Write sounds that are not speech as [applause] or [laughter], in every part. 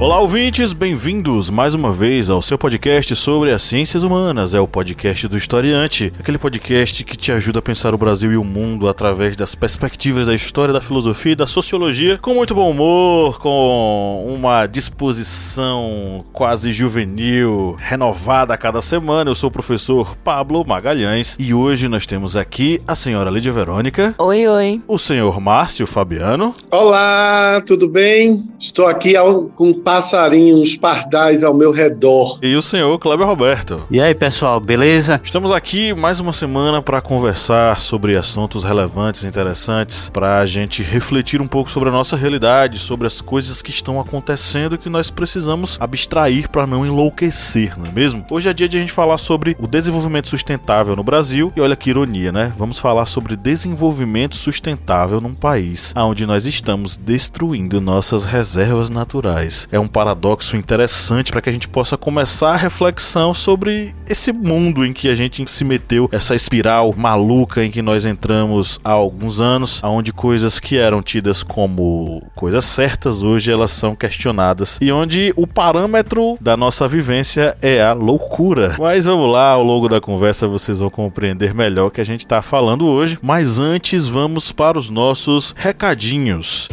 Olá, ouvintes, bem-vindos mais uma vez ao seu podcast sobre as ciências humanas. É o podcast do Historiante, aquele podcast que te ajuda a pensar o Brasil e o mundo através das perspectivas da história, da filosofia e da sociologia, com muito bom humor, com uma disposição quase juvenil, renovada a cada semana. Eu sou o professor Pablo Magalhães e hoje nós temos aqui a senhora Lídia Verônica. Oi, oi. O senhor Márcio Fabiano. Olá, tudo bem? Estou aqui ao, com passarinhos pardais ao meu redor. E o senhor Kleber Roberto. E aí, pessoal, beleza? Estamos aqui mais uma semana para conversar sobre assuntos relevantes, interessantes, para a gente refletir um pouco sobre a nossa realidade, sobre as coisas que estão acontecendo e que nós precisamos abstrair para não enlouquecer, não é mesmo? Hoje é dia de a gente falar sobre o desenvolvimento sustentável no Brasil e olha que ironia, né? Vamos falar sobre desenvolvimento sustentável num país onde nós estamos destruindo nossas reservas naturais. É é um paradoxo interessante para que a gente possa começar a reflexão sobre esse mundo em que a gente se meteu, essa espiral maluca em que nós entramos há alguns anos, onde coisas que eram tidas como coisas certas hoje elas são questionadas e onde o parâmetro da nossa vivência é a loucura. Mas vamos lá, ao longo da conversa vocês vão compreender melhor o que a gente está falando hoje. Mas antes vamos para os nossos recadinhos.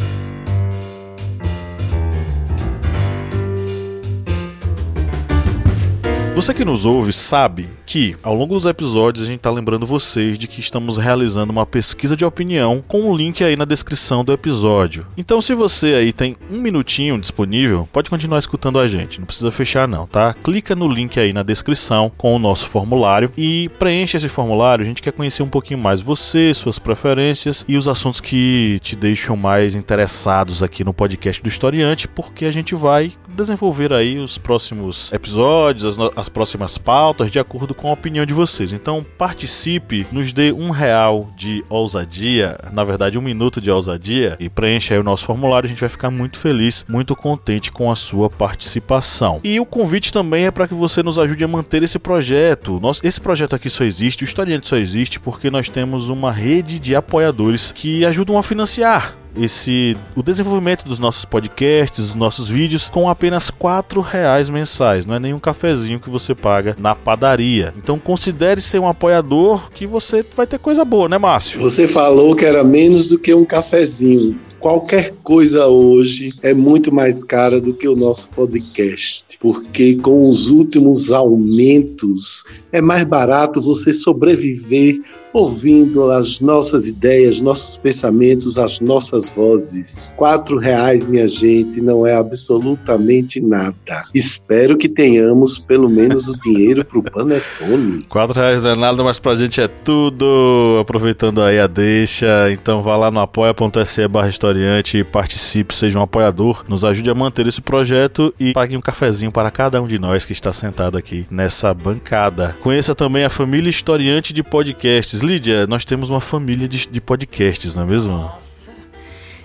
Você que nos ouve sabe que, ao longo dos episódios, a gente está lembrando vocês de que estamos realizando uma pesquisa de opinião com um link aí na descrição do episódio. Então, se você aí tem um minutinho disponível, pode continuar escutando a gente, não precisa fechar não, tá? Clica no link aí na descrição com o nosso formulário e preencha esse formulário. A gente quer conhecer um pouquinho mais você, suas preferências e os assuntos que te deixam mais interessados aqui no podcast do Historiante, porque a gente vai desenvolver aí os próximos episódios, as, as próximas pautas, de acordo com a opinião de vocês. Então participe, nos dê um real de ousadia, na verdade um minuto de ousadia, e preencha aí o nosso formulário. A gente vai ficar muito feliz, muito contente com a sua participação. E o convite também é para que você nos ajude a manter esse projeto. Nosso, esse projeto aqui só existe, o Historiante só existe porque nós temos uma rede de apoiadores que ajudam a financiar esse o desenvolvimento dos nossos podcasts, dos nossos vídeos com apenas quatro reais mensais. Não é nenhum cafezinho que você paga na padaria. Então considere ser um apoiador que você vai ter coisa boa, né, Márcio? Você falou que era menos do que um cafezinho qualquer coisa hoje é muito mais cara do que o nosso podcast, porque com os últimos aumentos é mais barato você sobreviver ouvindo as nossas ideias, nossos pensamentos, as nossas vozes. Quatro reais, minha gente, não é absolutamente nada. Espero que tenhamos pelo menos o dinheiro para o Panetone. [laughs] Quatro reais não é nada, mas pra gente é tudo. Aproveitando aí a deixa, então vá lá no apoia.se barra historiante, participe, seja um apoiador, nos ajude a manter esse projeto e pague um cafezinho para cada um de nós que está sentado aqui nessa bancada. Conheça também a família historiante de podcasts Lídia, nós temos uma família de, de podcasts, não é mesmo? Nossa.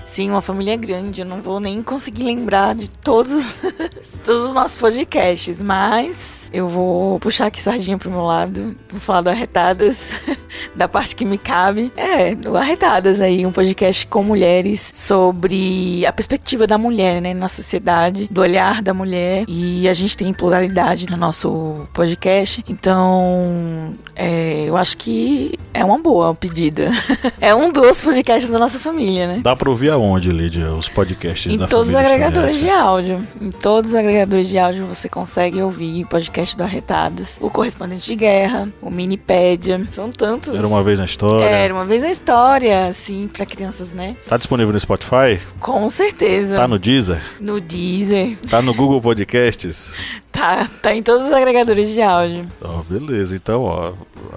Sim, uma família grande. Eu não vou nem conseguir lembrar de todos, [laughs] todos os nossos podcasts, mas eu vou puxar aqui sardinha pro meu lado. Vou falar do Arretadas, [laughs] da parte que me cabe. É, do Arretadas aí, um podcast com mulheres sobre a perspectiva da mulher, né, na sociedade, do olhar da mulher. E a gente tem pluralidade no nosso podcast. Então, é, eu acho que é uma boa pedida. [laughs] é um dos podcasts da nossa família, né? Dá pra ouvir aonde, Lídia, os podcasts em da todos os agregadores de áudio. Em todos os agregadores de áudio você consegue ouvir podcast podcast do Arretadas, o Correspondente de Guerra, o Minipédia. São tantos. Era uma vez na história. Era uma vez na história, assim, para crianças, né? Tá disponível no Spotify? Com certeza. Tá no Deezer? No Deezer. Tá no Google Podcasts? [laughs] Tá, tá em todos os agregadores de áudio. Oh, beleza, então, ó,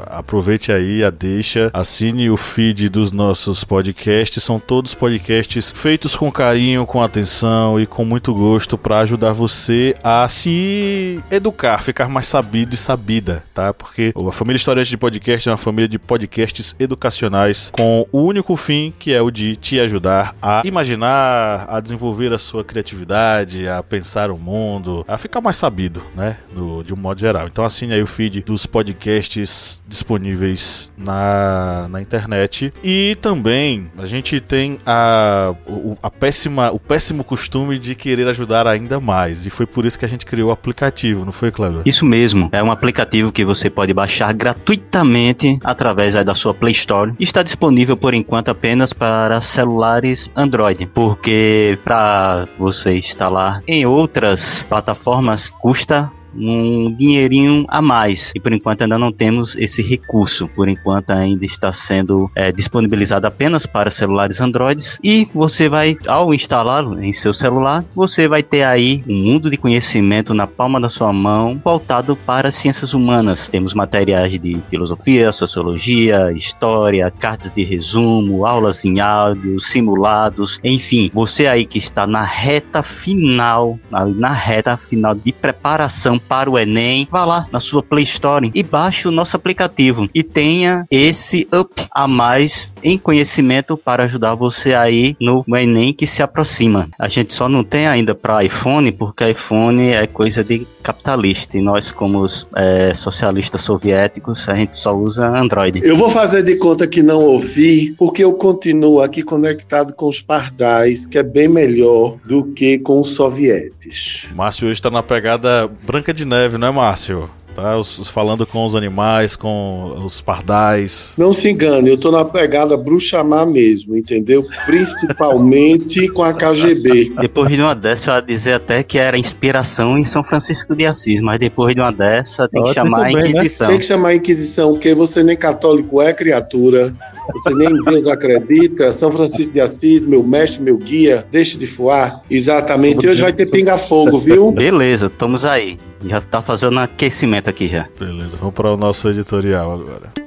aproveite aí a deixa, assine o feed dos nossos podcasts, são todos podcasts feitos com carinho, com atenção e com muito gosto para ajudar você a se educar, ficar mais sabido e sabida, tá? Porque a família Historiante de Podcast é uma família de podcasts educacionais com o único fim que é o de te ajudar a imaginar, a desenvolver a sua criatividade, a pensar o mundo, a ficar mais sabido né? No, de um modo geral. Então assine aí o feed dos podcasts disponíveis na, na internet. E também a gente tem a, o, a péssima, o péssimo costume de querer ajudar ainda mais. E foi por isso que a gente criou o aplicativo, não foi, Cleber? Isso mesmo. É um aplicativo que você pode baixar gratuitamente através da sua Play Store. Está disponível por enquanto apenas para celulares Android, porque para você instalar em outras plataformas custa custa um dinheirinho a mais. E por enquanto ainda não temos esse recurso. Por enquanto ainda está sendo é, disponibilizado apenas para celulares Androids. E você vai, ao instalá-lo em seu celular, você vai ter aí um mundo de conhecimento na palma da sua mão voltado para ciências humanas. Temos materiais de filosofia, sociologia, história, cartas de resumo, aulas em áudio, simulados, enfim, você aí que está na reta final, na reta final de preparação para o Enem, vá lá na sua Play Store e baixe o nosso aplicativo e tenha esse up a mais em conhecimento para ajudar você aí no Enem que se aproxima. A gente só não tem ainda para iPhone porque iPhone é coisa de capitalista e nós como é, socialistas soviéticos a gente só usa Android. Eu vou fazer de conta que não ouvi porque eu continuo aqui conectado com os pardais que é bem melhor do que com os sovietes. Márcio hoje está na pegada branca de Neve, não é, Márcio? Tá, os, falando com os animais, com os pardais. Não se engane, eu tô na pegada bruxa má mesmo, entendeu? Principalmente com a KGB. Depois de uma dessa, eu ia dizer até que era inspiração em São Francisco de Assis, mas depois de uma dessa, tem que chamar a né? Inquisição. Né? Tem que chamar a Inquisição, porque você nem católico é criatura, você nem em Deus acredita. São Francisco de Assis, meu mestre, meu guia, deixe de voar. Exatamente, hoje vai ter pinga-fogo, viu? Beleza, estamos aí. Já tá fazendo aquecimento aqui já. Beleza, vamos para o nosso editorial agora.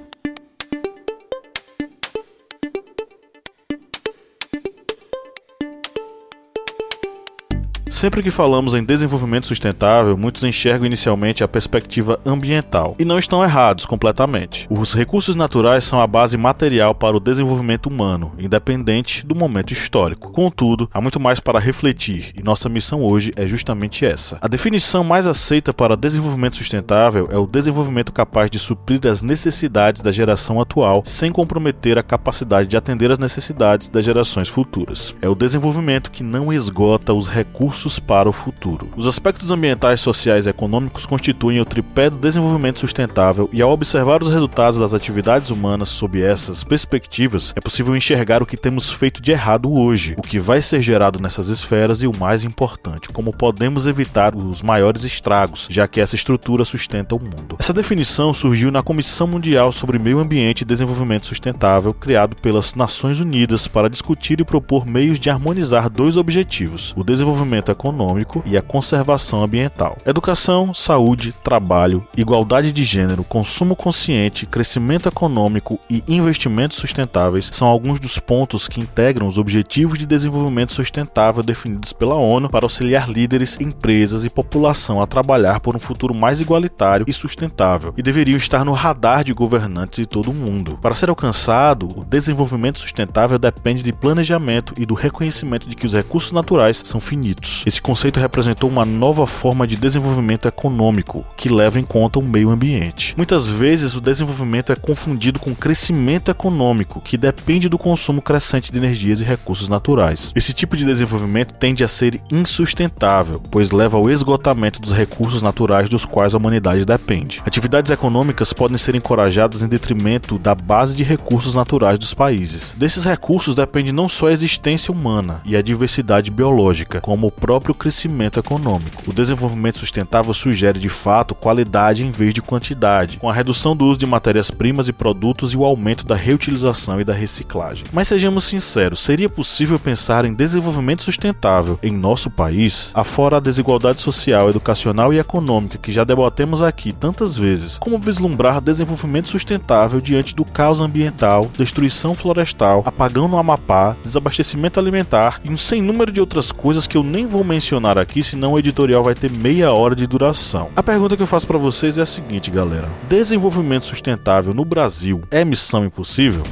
Sempre que falamos em desenvolvimento sustentável, muitos enxergam inicialmente a perspectiva ambiental. E não estão errados completamente. Os recursos naturais são a base material para o desenvolvimento humano, independente do momento histórico. Contudo, há muito mais para refletir, e nossa missão hoje é justamente essa. A definição mais aceita para desenvolvimento sustentável é o desenvolvimento capaz de suprir as necessidades da geração atual sem comprometer a capacidade de atender às necessidades das gerações futuras. É o desenvolvimento que não esgota os recursos para o futuro. Os aspectos ambientais, sociais e econômicos constituem o tripé do desenvolvimento sustentável e ao observar os resultados das atividades humanas sob essas perspectivas, é possível enxergar o que temos feito de errado hoje, o que vai ser gerado nessas esferas e o mais importante, como podemos evitar os maiores estragos, já que essa estrutura sustenta o mundo. Essa definição surgiu na Comissão Mundial sobre Meio Ambiente e Desenvolvimento Sustentável, criado pelas Nações Unidas para discutir e propor meios de harmonizar dois objetivos: o desenvolvimento econômico e a conservação ambiental. Educação, saúde, trabalho, igualdade de gênero, consumo consciente, crescimento econômico e investimentos sustentáveis são alguns dos pontos que integram os Objetivos de Desenvolvimento Sustentável definidos pela ONU para auxiliar líderes, empresas e população a trabalhar por um futuro mais igualitário e sustentável, e deveriam estar no radar de governantes de todo o mundo. Para ser alcançado, o desenvolvimento sustentável depende de planejamento e do reconhecimento de que os recursos naturais são finitos. Esse conceito representou uma nova forma de desenvolvimento econômico que leva em conta o meio ambiente. Muitas vezes o desenvolvimento é confundido com crescimento econômico, que depende do consumo crescente de energias e recursos naturais. Esse tipo de desenvolvimento tende a ser insustentável, pois leva ao esgotamento dos recursos naturais dos quais a humanidade depende. Atividades econômicas podem ser encorajadas em detrimento da base de recursos naturais dos países. Desses recursos depende não só a existência humana e a diversidade biológica, como o próprio próprio crescimento econômico. O desenvolvimento sustentável sugere de fato qualidade em vez de quantidade, com a redução do uso de matérias-primas e produtos e o aumento da reutilização e da reciclagem. Mas sejamos sinceros, seria possível pensar em desenvolvimento sustentável em nosso país, afora a desigualdade social, educacional e econômica que já debatemos aqui tantas vezes? Como vislumbrar desenvolvimento sustentável diante do caos ambiental, destruição florestal, apagão no Amapá, desabastecimento alimentar e um sem número de outras coisas que eu nem vou mencionar aqui, senão o editorial vai ter meia hora de duração. A pergunta que eu faço para vocês é a seguinte, galera: desenvolvimento sustentável no Brasil é missão impossível?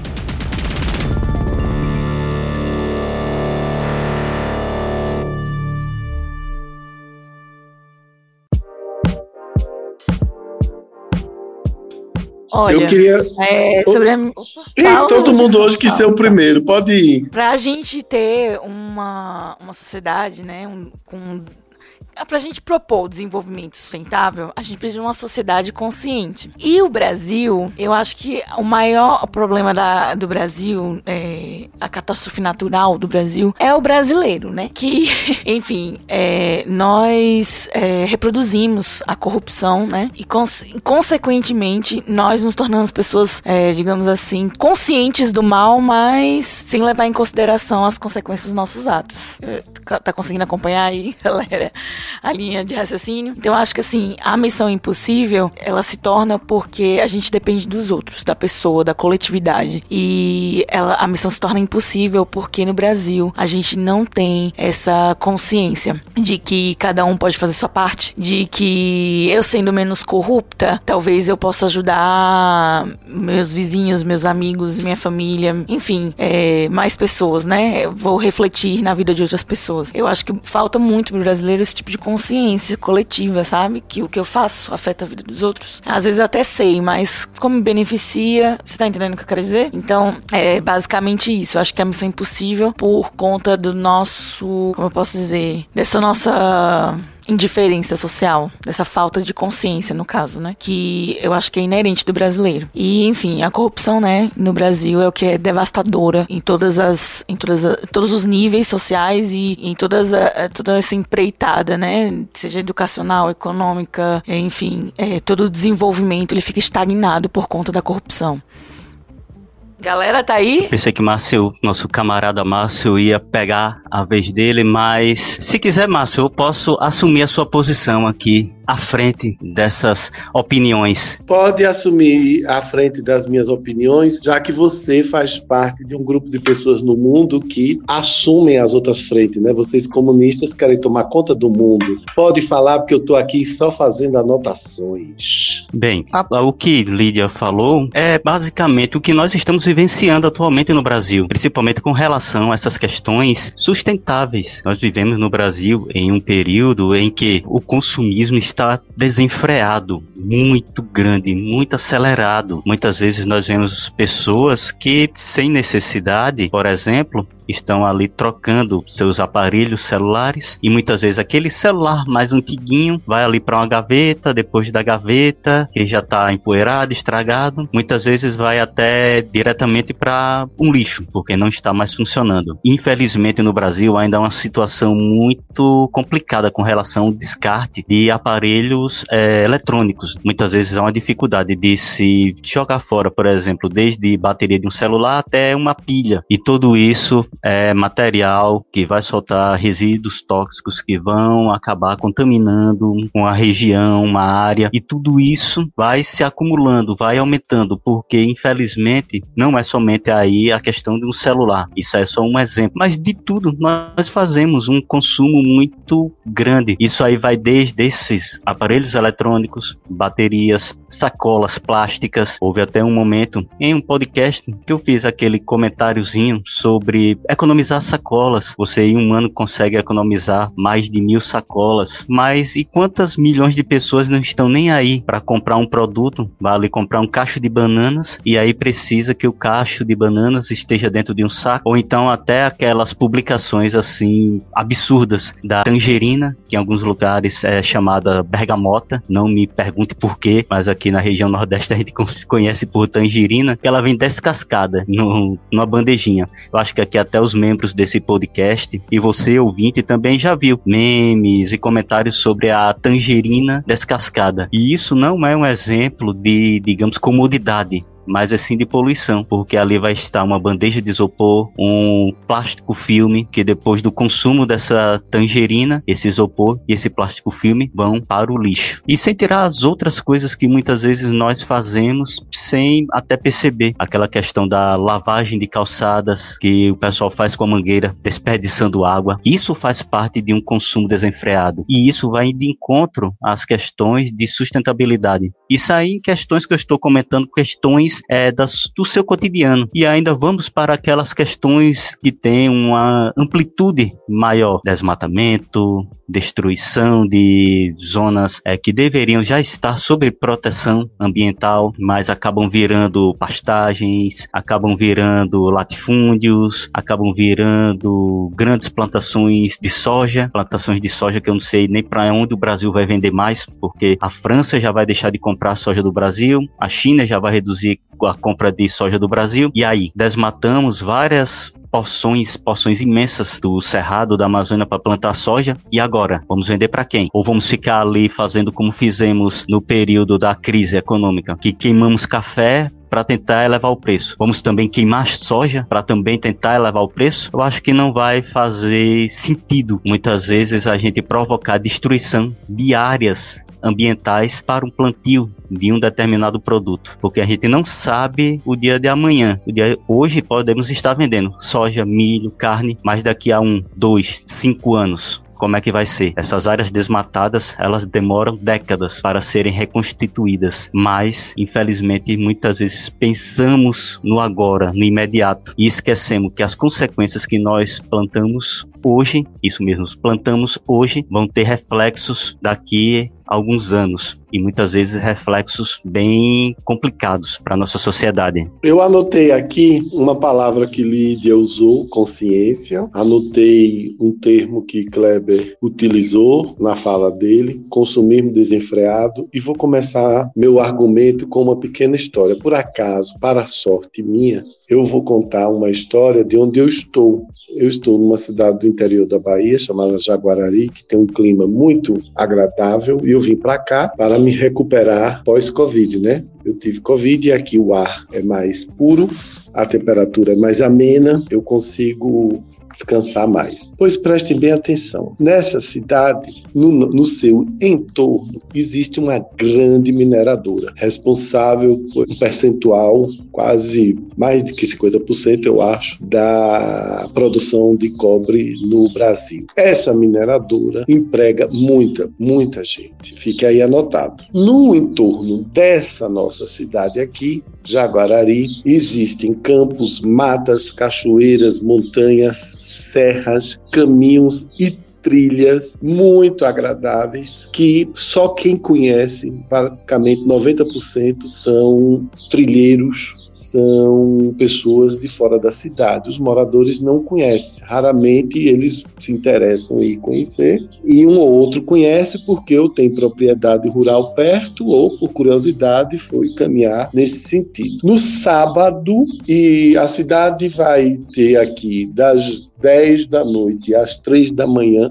Olha, eu queria. É, sobre a... Paulo, todo mundo hoje quis ser o primeiro, pode ir. Para a gente ter uma, uma sociedade, né, um, com para a gente propor o desenvolvimento sustentável, a gente precisa de uma sociedade consciente. E o Brasil, eu acho que o maior problema da, do Brasil, é, a catástrofe natural do Brasil, é o brasileiro, né? Que, [laughs] enfim, é, nós é, reproduzimos a corrupção, né? E, cons consequentemente, nós nos tornamos pessoas, é, digamos assim, conscientes do mal, mas sem levar em consideração as consequências dos nossos atos. É, tá conseguindo acompanhar aí, [laughs] galera? A linha de raciocínio. Então acho que assim, a missão impossível, ela se torna porque a gente depende dos outros, da pessoa, da coletividade. E ela, a missão se torna impossível porque no Brasil a gente não tem essa consciência de que cada um pode fazer sua parte, de que eu sendo menos corrupta, talvez eu possa ajudar meus vizinhos, meus amigos, minha família, enfim, é, mais pessoas, né? Eu vou refletir na vida de outras pessoas. Eu acho que falta muito pro brasileiro esse tipo de consciência coletiva, sabe? Que o que eu faço afeta a vida dos outros. Às vezes eu até sei, mas como me beneficia, você tá entendendo o que eu quero dizer? Então, é basicamente isso. Eu acho que a missão é impossível por conta do nosso, como eu posso dizer, dessa nossa indiferença social, dessa falta de consciência, no caso, né? Que eu acho que é inerente do brasileiro. E, enfim, a corrupção, né, no Brasil é o que é devastadora em todas as, em todas todos os níveis sociais e em todas a, toda essa empreitada, né? Seja educacional, econômica, enfim, é, todo o desenvolvimento ele fica estagnado por conta da corrupção. Galera, tá aí? Pensei que Márcio, nosso camarada Márcio, ia pegar a vez dele, mas se quiser, Márcio, eu posso assumir a sua posição aqui à frente dessas opiniões? Pode assumir à frente das minhas opiniões, já que você faz parte de um grupo de pessoas no mundo que assumem as outras frentes, né? Vocês comunistas querem tomar conta do mundo. Pode falar porque eu estou aqui só fazendo anotações. Bem, a, o que Lídia falou é basicamente o que nós estamos vivenciando atualmente no Brasil, principalmente com relação a essas questões sustentáveis. Nós vivemos no Brasil em um período em que o consumismo está está desenfreado, muito grande, muito acelerado. Muitas vezes nós vemos pessoas que, sem necessidade, por exemplo, estão ali trocando seus aparelhos celulares e muitas vezes aquele celular mais antiguinho vai ali para uma gaveta, depois da gaveta, que já está empoeirado, estragado, muitas vezes vai até diretamente para um lixo, porque não está mais funcionando. Infelizmente no Brasil ainda é uma situação muito complicada com relação ao descarte de aparelhos é, eletrônicos. Muitas vezes há uma dificuldade de se jogar fora, por exemplo, desde bateria de um celular até uma pilha. E tudo isso é, material que vai soltar resíduos tóxicos que vão acabar contaminando uma região, uma área, e tudo isso vai se acumulando, vai aumentando, porque infelizmente não é somente aí a questão de um celular, isso é só um exemplo, mas de tudo nós fazemos um consumo muito grande. Isso aí vai desde esses aparelhos eletrônicos, baterias, sacolas plásticas. Houve até um momento em um podcast que eu fiz aquele comentáriozinho sobre economizar sacolas. Você em um ano consegue economizar mais de mil sacolas. Mas e quantas milhões de pessoas não estão nem aí para comprar um produto? Vale comprar um cacho de bananas e aí precisa que o cacho de bananas esteja dentro de um saco. Ou então até aquelas publicações assim absurdas da tangerina, que em alguns lugares é chamada bergamota. Não me pergunte por quê, mas aqui na região nordeste a gente conhece por tangerina, que ela vem descascada no, numa bandejinha. Eu acho que aqui até os membros desse podcast e você, ouvinte, também já viu memes e comentários sobre a tangerina descascada. E isso não é um exemplo de, digamos, comodidade mas assim de poluição, porque ali vai estar uma bandeja de isopor, um plástico filme, que depois do consumo dessa tangerina, esse isopor e esse plástico filme vão para o lixo. E sem tirar as outras coisas que muitas vezes nós fazemos sem até perceber. Aquela questão da lavagem de calçadas que o pessoal faz com a mangueira, desperdiçando água. Isso faz parte de um consumo desenfreado. E isso vai de encontro às questões de sustentabilidade. Isso aí, questões que eu estou comentando, questões questões é, das, do seu cotidiano. E ainda vamos para aquelas questões que têm uma amplitude maior: desmatamento, destruição de zonas é, que deveriam já estar sob proteção ambiental, mas acabam virando pastagens, acabam virando latifúndios, acabam virando grandes plantações de soja, plantações de soja que eu não sei nem para onde o Brasil vai vender mais, porque a França já vai deixar de comprar soja do Brasil, a China já vai reduzir a compra de soja do Brasil. E aí, desmatamos várias porções, porções imensas do cerrado da Amazônia para plantar soja. E agora, vamos vender para quem? Ou vamos ficar ali fazendo como fizemos no período da crise econômica, que queimamos café para tentar elevar o preço. Vamos também queimar soja para também tentar elevar o preço? Eu acho que não vai fazer sentido muitas vezes a gente provocar destruição de áreas ambientais para um plantio de um determinado produto, porque a gente não sabe o dia de amanhã. O dia hoje podemos estar vendendo soja, milho, carne, mas daqui a um, dois, cinco anos como é que vai ser. Essas áreas desmatadas, elas demoram décadas para serem reconstituídas, mas infelizmente muitas vezes pensamos no agora, no imediato e esquecemos que as consequências que nós plantamos hoje, isso mesmo, plantamos hoje, vão ter reflexos daqui alguns anos e muitas vezes reflexos bem complicados para a nossa sociedade. Eu anotei aqui uma palavra que Lídia usou, consciência. Anotei um termo que Kleber utilizou na fala dele, consumismo desenfreado, e vou começar meu argumento com uma pequena história. Por acaso, para sorte minha, eu vou contar uma história de onde eu estou. Eu estou numa cidade do interior da Bahia chamada Jaguarari, que tem um clima muito agradável, e eu vim para cá para me recuperar pós-Covid, né? Eu tive Covid e aqui o ar é mais puro, a temperatura é mais amena, eu consigo descansar mais. Pois prestem bem atenção. Nessa cidade, no, no seu entorno, existe uma grande mineradora, responsável por um percentual quase mais de que 50%, eu acho, da produção de cobre no Brasil. Essa mineradora emprega muita, muita gente. Fique aí anotado. No entorno dessa nossa cidade aqui, Jaguarari, existem campos, matas, cachoeiras, montanhas, serras, caminhos e trilhas muito agradáveis que só quem conhece, praticamente 90% são trilheiros são pessoas de fora da cidade. Os moradores não conhecem, raramente eles se interessam em conhecer, e um ou outro conhece porque eu tenho propriedade rural perto ou por curiosidade foi caminhar nesse sentido. No sábado, e a cidade vai ter aqui das 10 da noite às 3 da manhã,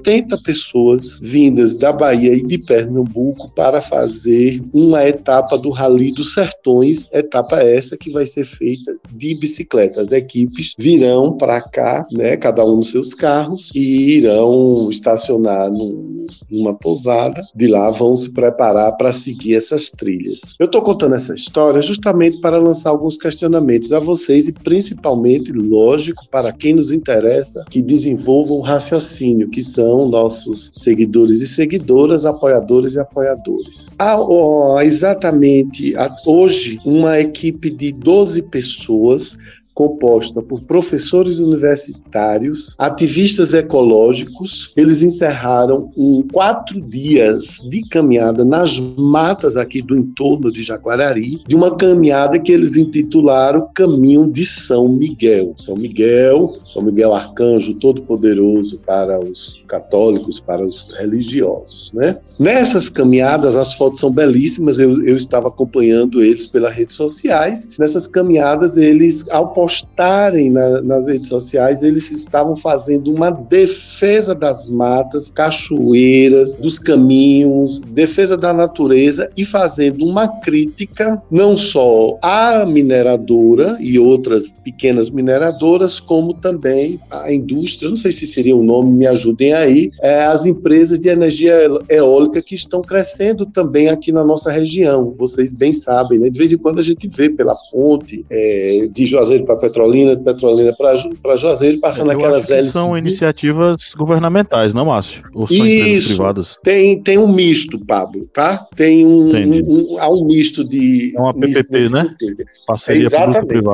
80 pessoas vindas da Bahia e de Pernambuco para fazer uma etapa do Rally dos Sertões, etapa essa que vai ser feita de bicicleta. As equipes virão para cá, né, cada um nos seus carros, e irão estacionar num, numa pousada. De lá vão se preparar para seguir essas trilhas. Eu estou contando essa história justamente para lançar alguns questionamentos a vocês e principalmente, lógico, para quem nos interessa que desenvolvam um raciocínio, que são nossos seguidores e seguidoras, apoiadores e apoiadores. Há oh, exatamente hoje uma equipe de 12 pessoas composta por professores universitários, ativistas ecológicos. Eles encerraram um quatro dias de caminhada nas matas aqui do entorno de Jaguarari, de uma caminhada que eles intitularam Caminho de São Miguel. São Miguel, São Miguel Arcanjo Todo-Poderoso para os católicos, para os religiosos, né? Nessas caminhadas, as fotos são belíssimas. Eu, eu estava acompanhando eles pelas redes sociais. Nessas caminhadas, eles ao postarem na, nas redes sociais, eles estavam fazendo uma defesa das matas, cachoeiras, dos caminhos, defesa da natureza e fazendo uma crítica não só à mineradora e outras pequenas mineradoras, como também à indústria, não sei se seria o nome, me ajudem aí, é, as empresas de energia eólica que estão crescendo também aqui na nossa região. Vocês bem sabem, né? De vez em quando a gente vê pela ponte é, de Juazeiro para Petrolina, de Petrolina para Juazeiro, passando Eu aquelas hélices. São iniciativas governamentais, não, Márcio? Ou são empresas Isso. privadas? Tem, tem um misto, Pablo, tá? Tem um, um- um- há um misto de. É uma PPP, né? sentido. Parceria Exatamente.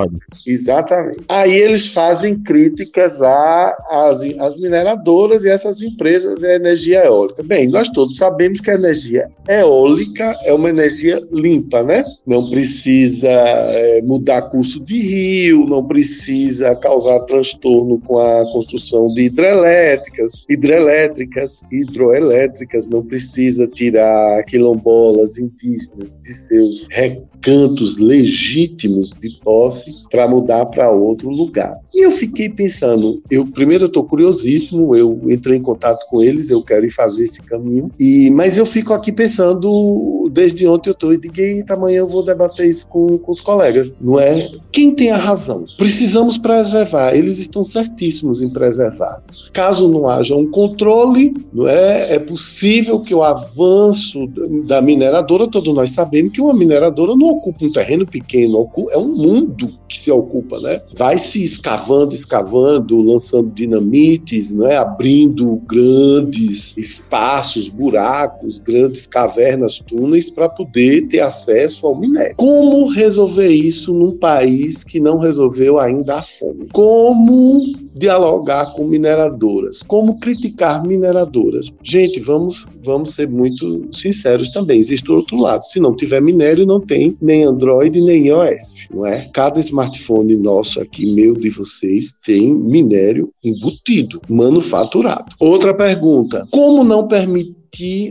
Exatamente. Aí eles fazem críticas às, às mineradoras e essas empresas e a energia eólica. Bem, nós todos sabemos que a energia eólica é uma energia limpa, né? Não precisa eh, mudar curso de rio, não precisa causar transtorno com a construção de hidrelétricas, hidrelétricas, hidroelétricas, não precisa tirar quilombolas indígenas de seus recantos legítimos de posse para mudar para outro lugar. E eu fiquei pensando, eu primeiro estou curiosíssimo, eu entrei em contato com eles, eu quero ir fazer esse caminho, e mas eu fico aqui pensando, desde ontem eu estou, e digo, amanhã eu vou debater isso com, com os colegas, não é? Quem tem a razão? Precisamos preservar, eles estão certíssimos em preservar. Caso não haja um controle, não é? É possível que o avanço da mineradora, todos nós sabemos que uma mineradora não ocupa um terreno pequeno, é um mundo que se ocupa, né? Vai se escavando, escavando, lançando dinamites, né? Abrindo grandes espaços, buracos, grandes cavernas, túneis para poder ter acesso ao minério. Como resolver isso num país que não resolveu ainda a fome? Como dialogar com mineradoras? Como criticar mineradoras? Gente, vamos, vamos ser muito sinceros também. Existe o outro lado. Se não tiver minério, não tem nem Android nem iOS, não é? Cada smartphone nosso aqui, meu de vocês, tem minério embutido, manufaturado. Outra pergunta: como não permitir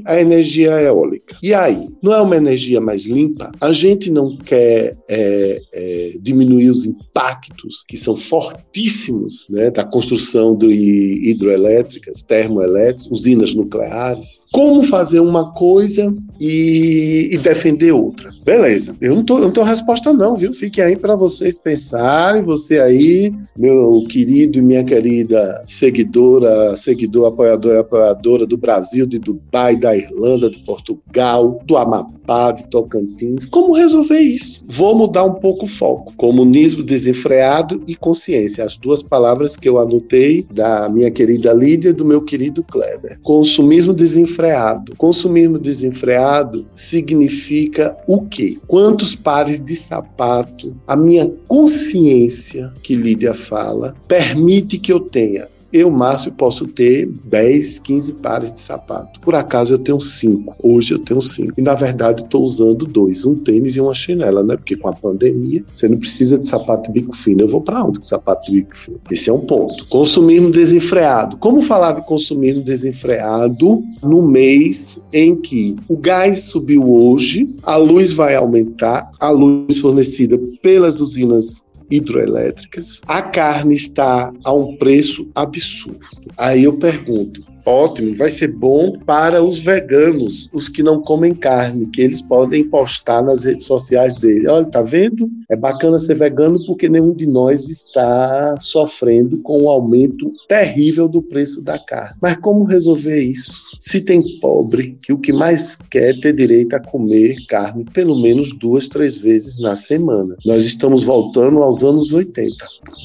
a energia eólica. E aí, não é uma energia mais limpa? A gente não quer é, é, diminuir os impactos que são fortíssimos né, da construção de hidroelétricas, termoelétricas, usinas nucleares. Como fazer uma coisa e, e defender outra? Beleza, eu não, tô, eu não tenho resposta não, viu? Fique aí para vocês pensarem, você aí, meu querido e minha querida seguidora, seguidor, apoiadora, apoiadora do Brasil, de Dubai, da Irlanda, de Portugal, do Amapá, de Tocantins. Como resolver isso? Vou mudar um pouco o foco. Comunismo desenfreado e consciência. As duas palavras que eu anotei da minha querida Lídia e do meu querido Kleber. Consumismo desenfreado. Consumismo desenfreado significa o quê? Quantos pares de sapato a minha consciência, que Lídia fala, permite que eu tenha? Eu, Márcio, posso ter 10, 15 pares de sapato. Por acaso eu tenho 5. Hoje eu tenho 5. E na verdade estou usando dois: um tênis e uma chinela, né? Porque com a pandemia você não precisa de sapato bico fino. Eu vou para onde com sapato bico fino? Esse é um ponto. Consumismo desenfreado. Como falar de consumismo desenfreado no mês em que o gás subiu hoje, a luz vai aumentar, a luz fornecida pelas usinas hidroelétricas. A carne está a um preço absurdo. Aí eu pergunto, ótimo, vai ser bom para os veganos, os que não comem carne, que eles podem postar nas redes sociais dele. Olha, tá vendo? É bacana ser vegano porque nenhum de nós está sofrendo com o aumento terrível do preço da carne. Mas como resolver isso? Se tem pobre que o que mais quer é ter direito a comer carne pelo menos duas, três vezes na semana. Nós estamos voltando aos anos 80,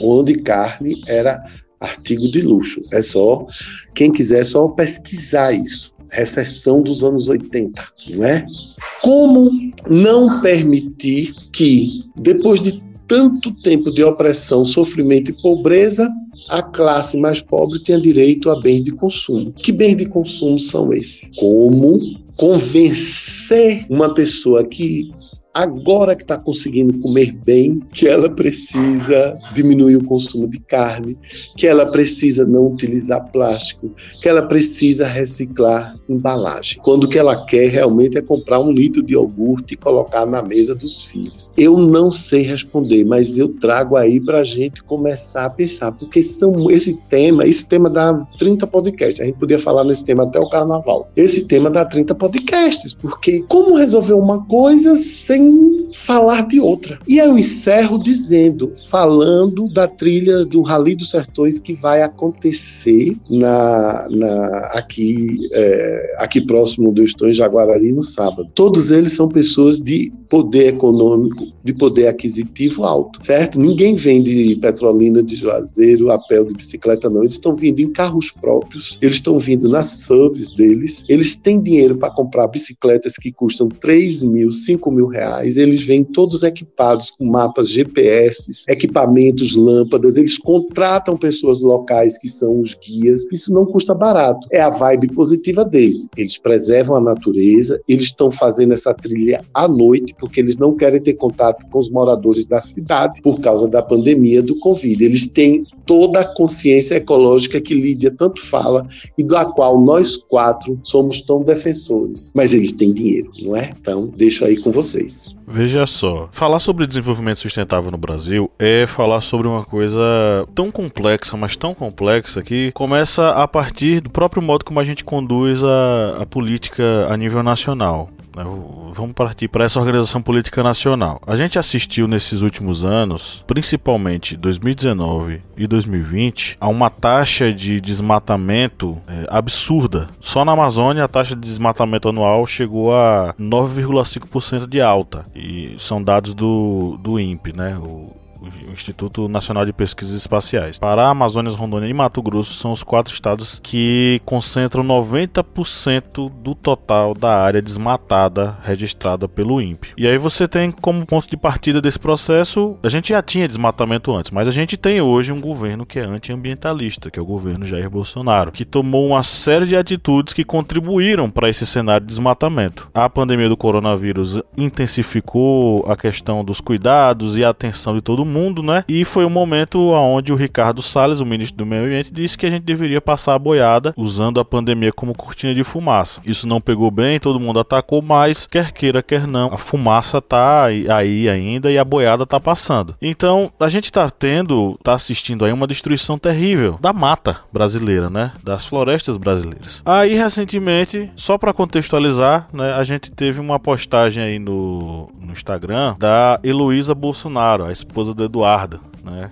onde carne era artigo de luxo. É só quem quiser é só pesquisar isso. Recessão dos anos 80, não é? Como não permitir que depois de tanto tempo de opressão, sofrimento e pobreza, a classe mais pobre tenha direito a bens de consumo. Que bens de consumo são esses? Como convencer uma pessoa que agora que está conseguindo comer bem, que ela precisa diminuir o consumo de carne, que ela precisa não utilizar plástico, que ela precisa reciclar embalagem. Quando o que ela quer realmente é comprar um litro de iogurte e colocar na mesa dos filhos. Eu não sei responder, mas eu trago aí para a gente começar a pensar, porque são esse tema, esse tema dá 30 podcasts. A gente podia falar nesse tema até o carnaval. Esse tema dá 30 podcasts, porque como resolver uma coisa sem sem falar de outra. E eu encerro dizendo, falando da trilha do Rally dos Sertões que vai acontecer na, na aqui, é, aqui próximo do Estou em Jaguarari no sábado. Todos eles são pessoas de poder econômico, de poder aquisitivo alto, certo? Ninguém vende petrolina de juazeiro, a pé de bicicleta, não. Eles estão vindo em carros próprios, eles estão vindo nas SUVs deles, eles têm dinheiro para comprar bicicletas que custam 3 mil, 5 mil reais, eles vêm todos equipados com mapas GPS, equipamentos, lâmpadas, eles contratam pessoas locais que são os guias, isso não custa barato. É a vibe positiva deles. Eles preservam a natureza, eles estão fazendo essa trilha à noite, porque eles não querem ter contato com os moradores da cidade por causa da pandemia do Covid. Eles têm toda a consciência ecológica que Lídia tanto fala e da qual nós quatro somos tão defensores. Mas eles têm dinheiro, não é? Então, deixo aí com vocês. Veja só, falar sobre desenvolvimento sustentável no Brasil é falar sobre uma coisa tão complexa, mas tão complexa que começa a partir do próprio modo como a gente conduz a, a política a nível nacional. Né? Vamos partir para essa organização política nacional. A gente assistiu nesses últimos anos, principalmente 2019 e 2020, a uma taxa de desmatamento é, absurda. Só na Amazônia a taxa de desmatamento anual chegou a 9,5% de alta. E são dados do, do INPE, né? O o Instituto Nacional de Pesquisas Espaciais. Pará, Amazônia, Rondônia e Mato Grosso são os quatro estados que concentram 90% do total da área desmatada registrada pelo INPE. E aí você tem como ponto de partida desse processo, a gente já tinha desmatamento antes, mas a gente tem hoje um governo que é antiambientalista, que é o governo Jair Bolsonaro, que tomou uma série de atitudes que contribuíram para esse cenário de desmatamento. A pandemia do coronavírus intensificou a questão dos cuidados e a atenção de todo mundo, né? E foi um momento onde o Ricardo Salles, o ministro do Meio Ambiente, disse que a gente deveria passar a boiada usando a pandemia como cortina de fumaça. Isso não pegou bem, todo mundo atacou, mas quer queira, quer não, a fumaça tá aí ainda e a boiada tá passando. Então, a gente tá tendo, tá assistindo aí uma destruição terrível da mata brasileira, né? Das florestas brasileiras. Aí, recentemente, só para contextualizar, né, a gente teve uma postagem aí no, no Instagram da Heloísa Bolsonaro, a esposa do Eduardo, né?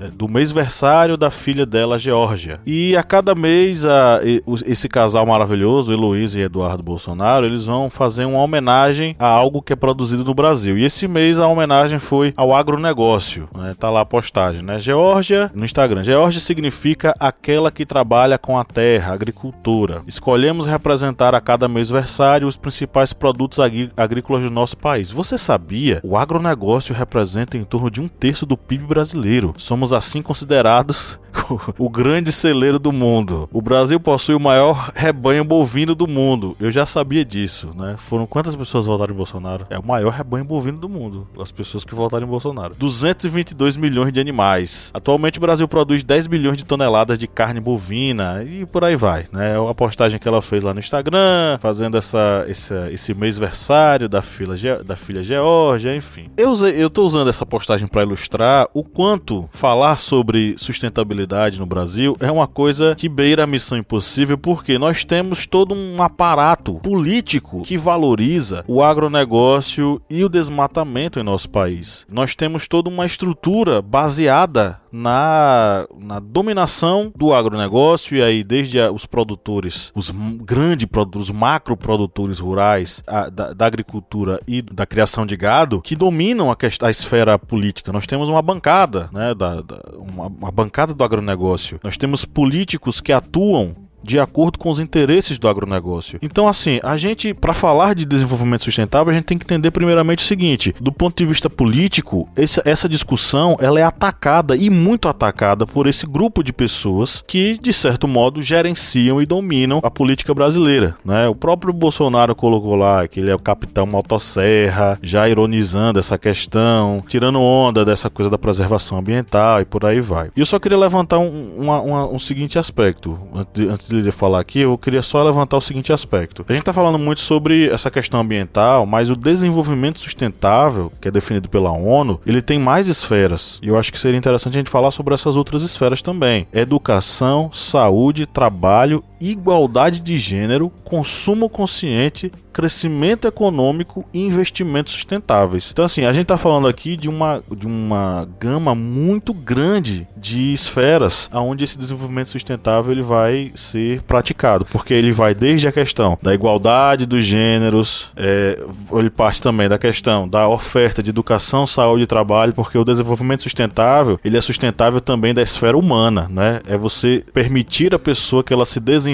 É, do mêsversário da filha dela, Georgia. E a cada mês, a, esse casal maravilhoso, Heloísa e Eduardo Bolsonaro, eles vão fazer uma homenagem a algo que é produzido no Brasil. E esse mês a homenagem foi ao agronegócio. Né? Tá lá a postagem, né? Georgia, no Instagram. Georgia significa aquela que trabalha com a terra, agricultura. Escolhemos representar a cada mêsversário os principais produtos agrícolas do nosso país. Você sabia? O agronegócio representa em torno de um terço do PIB brasileiro. Somos assim considerados [laughs] o grande celeiro do mundo. O Brasil possui o maior rebanho bovino do mundo. Eu já sabia disso, né? Foram quantas pessoas votaram em Bolsonaro? É o maior rebanho bovino do mundo. As pessoas que votaram em Bolsonaro. 222 milhões de animais. Atualmente o Brasil produz 10 milhões de toneladas de carne bovina e por aí vai, né? É a postagem que ela fez lá no Instagram, fazendo essa, esse, esse mêsversário da filha, da filha Georgia, enfim. Eu, eu tô usando essa postagem para ilustrar o quanto falar sobre sustentabilidade no Brasil é uma coisa que beira a missão impossível, porque nós temos todo um aparato político que valoriza o agronegócio e o desmatamento em nosso país. Nós temos toda uma estrutura baseada na, na dominação do agronegócio, e aí desde a, os produtores, os grandes produtores, os macro produtores rurais a, da, da, agricultura e da criação de gado, que dominam a, a esfera política. Nós temos uma bancada, né, da, da uma, uma bancada do agronegócio. Nós temos políticos que atuam de acordo com os interesses do agronegócio. Então, assim, a gente, para falar de desenvolvimento sustentável, a gente tem que entender primeiramente o seguinte: do ponto de vista político, essa, essa discussão ela é atacada e muito atacada por esse grupo de pessoas que, de certo modo, gerenciam e dominam a política brasileira. Né? O próprio Bolsonaro colocou lá que ele é o capitão motosserra, já ironizando essa questão, tirando onda dessa coisa da preservação ambiental e por aí vai. E eu só queria levantar um, uma, uma, um seguinte aspecto antes de falar aqui, eu queria só levantar o seguinte aspecto. A gente está falando muito sobre essa questão ambiental, mas o desenvolvimento sustentável, que é definido pela ONU, ele tem mais esferas. E eu acho que seria interessante a gente falar sobre essas outras esferas também: educação, saúde, trabalho igualdade de gênero, consumo consciente, crescimento econômico e investimentos sustentáveis. Então, assim, a gente está falando aqui de uma, de uma gama muito grande de esferas onde esse desenvolvimento sustentável ele vai ser praticado, porque ele vai desde a questão da igualdade dos gêneros, é, ele parte também da questão da oferta de educação, saúde e trabalho, porque o desenvolvimento sustentável ele é sustentável também da esfera humana, né? É você permitir a pessoa que ela se desenvolva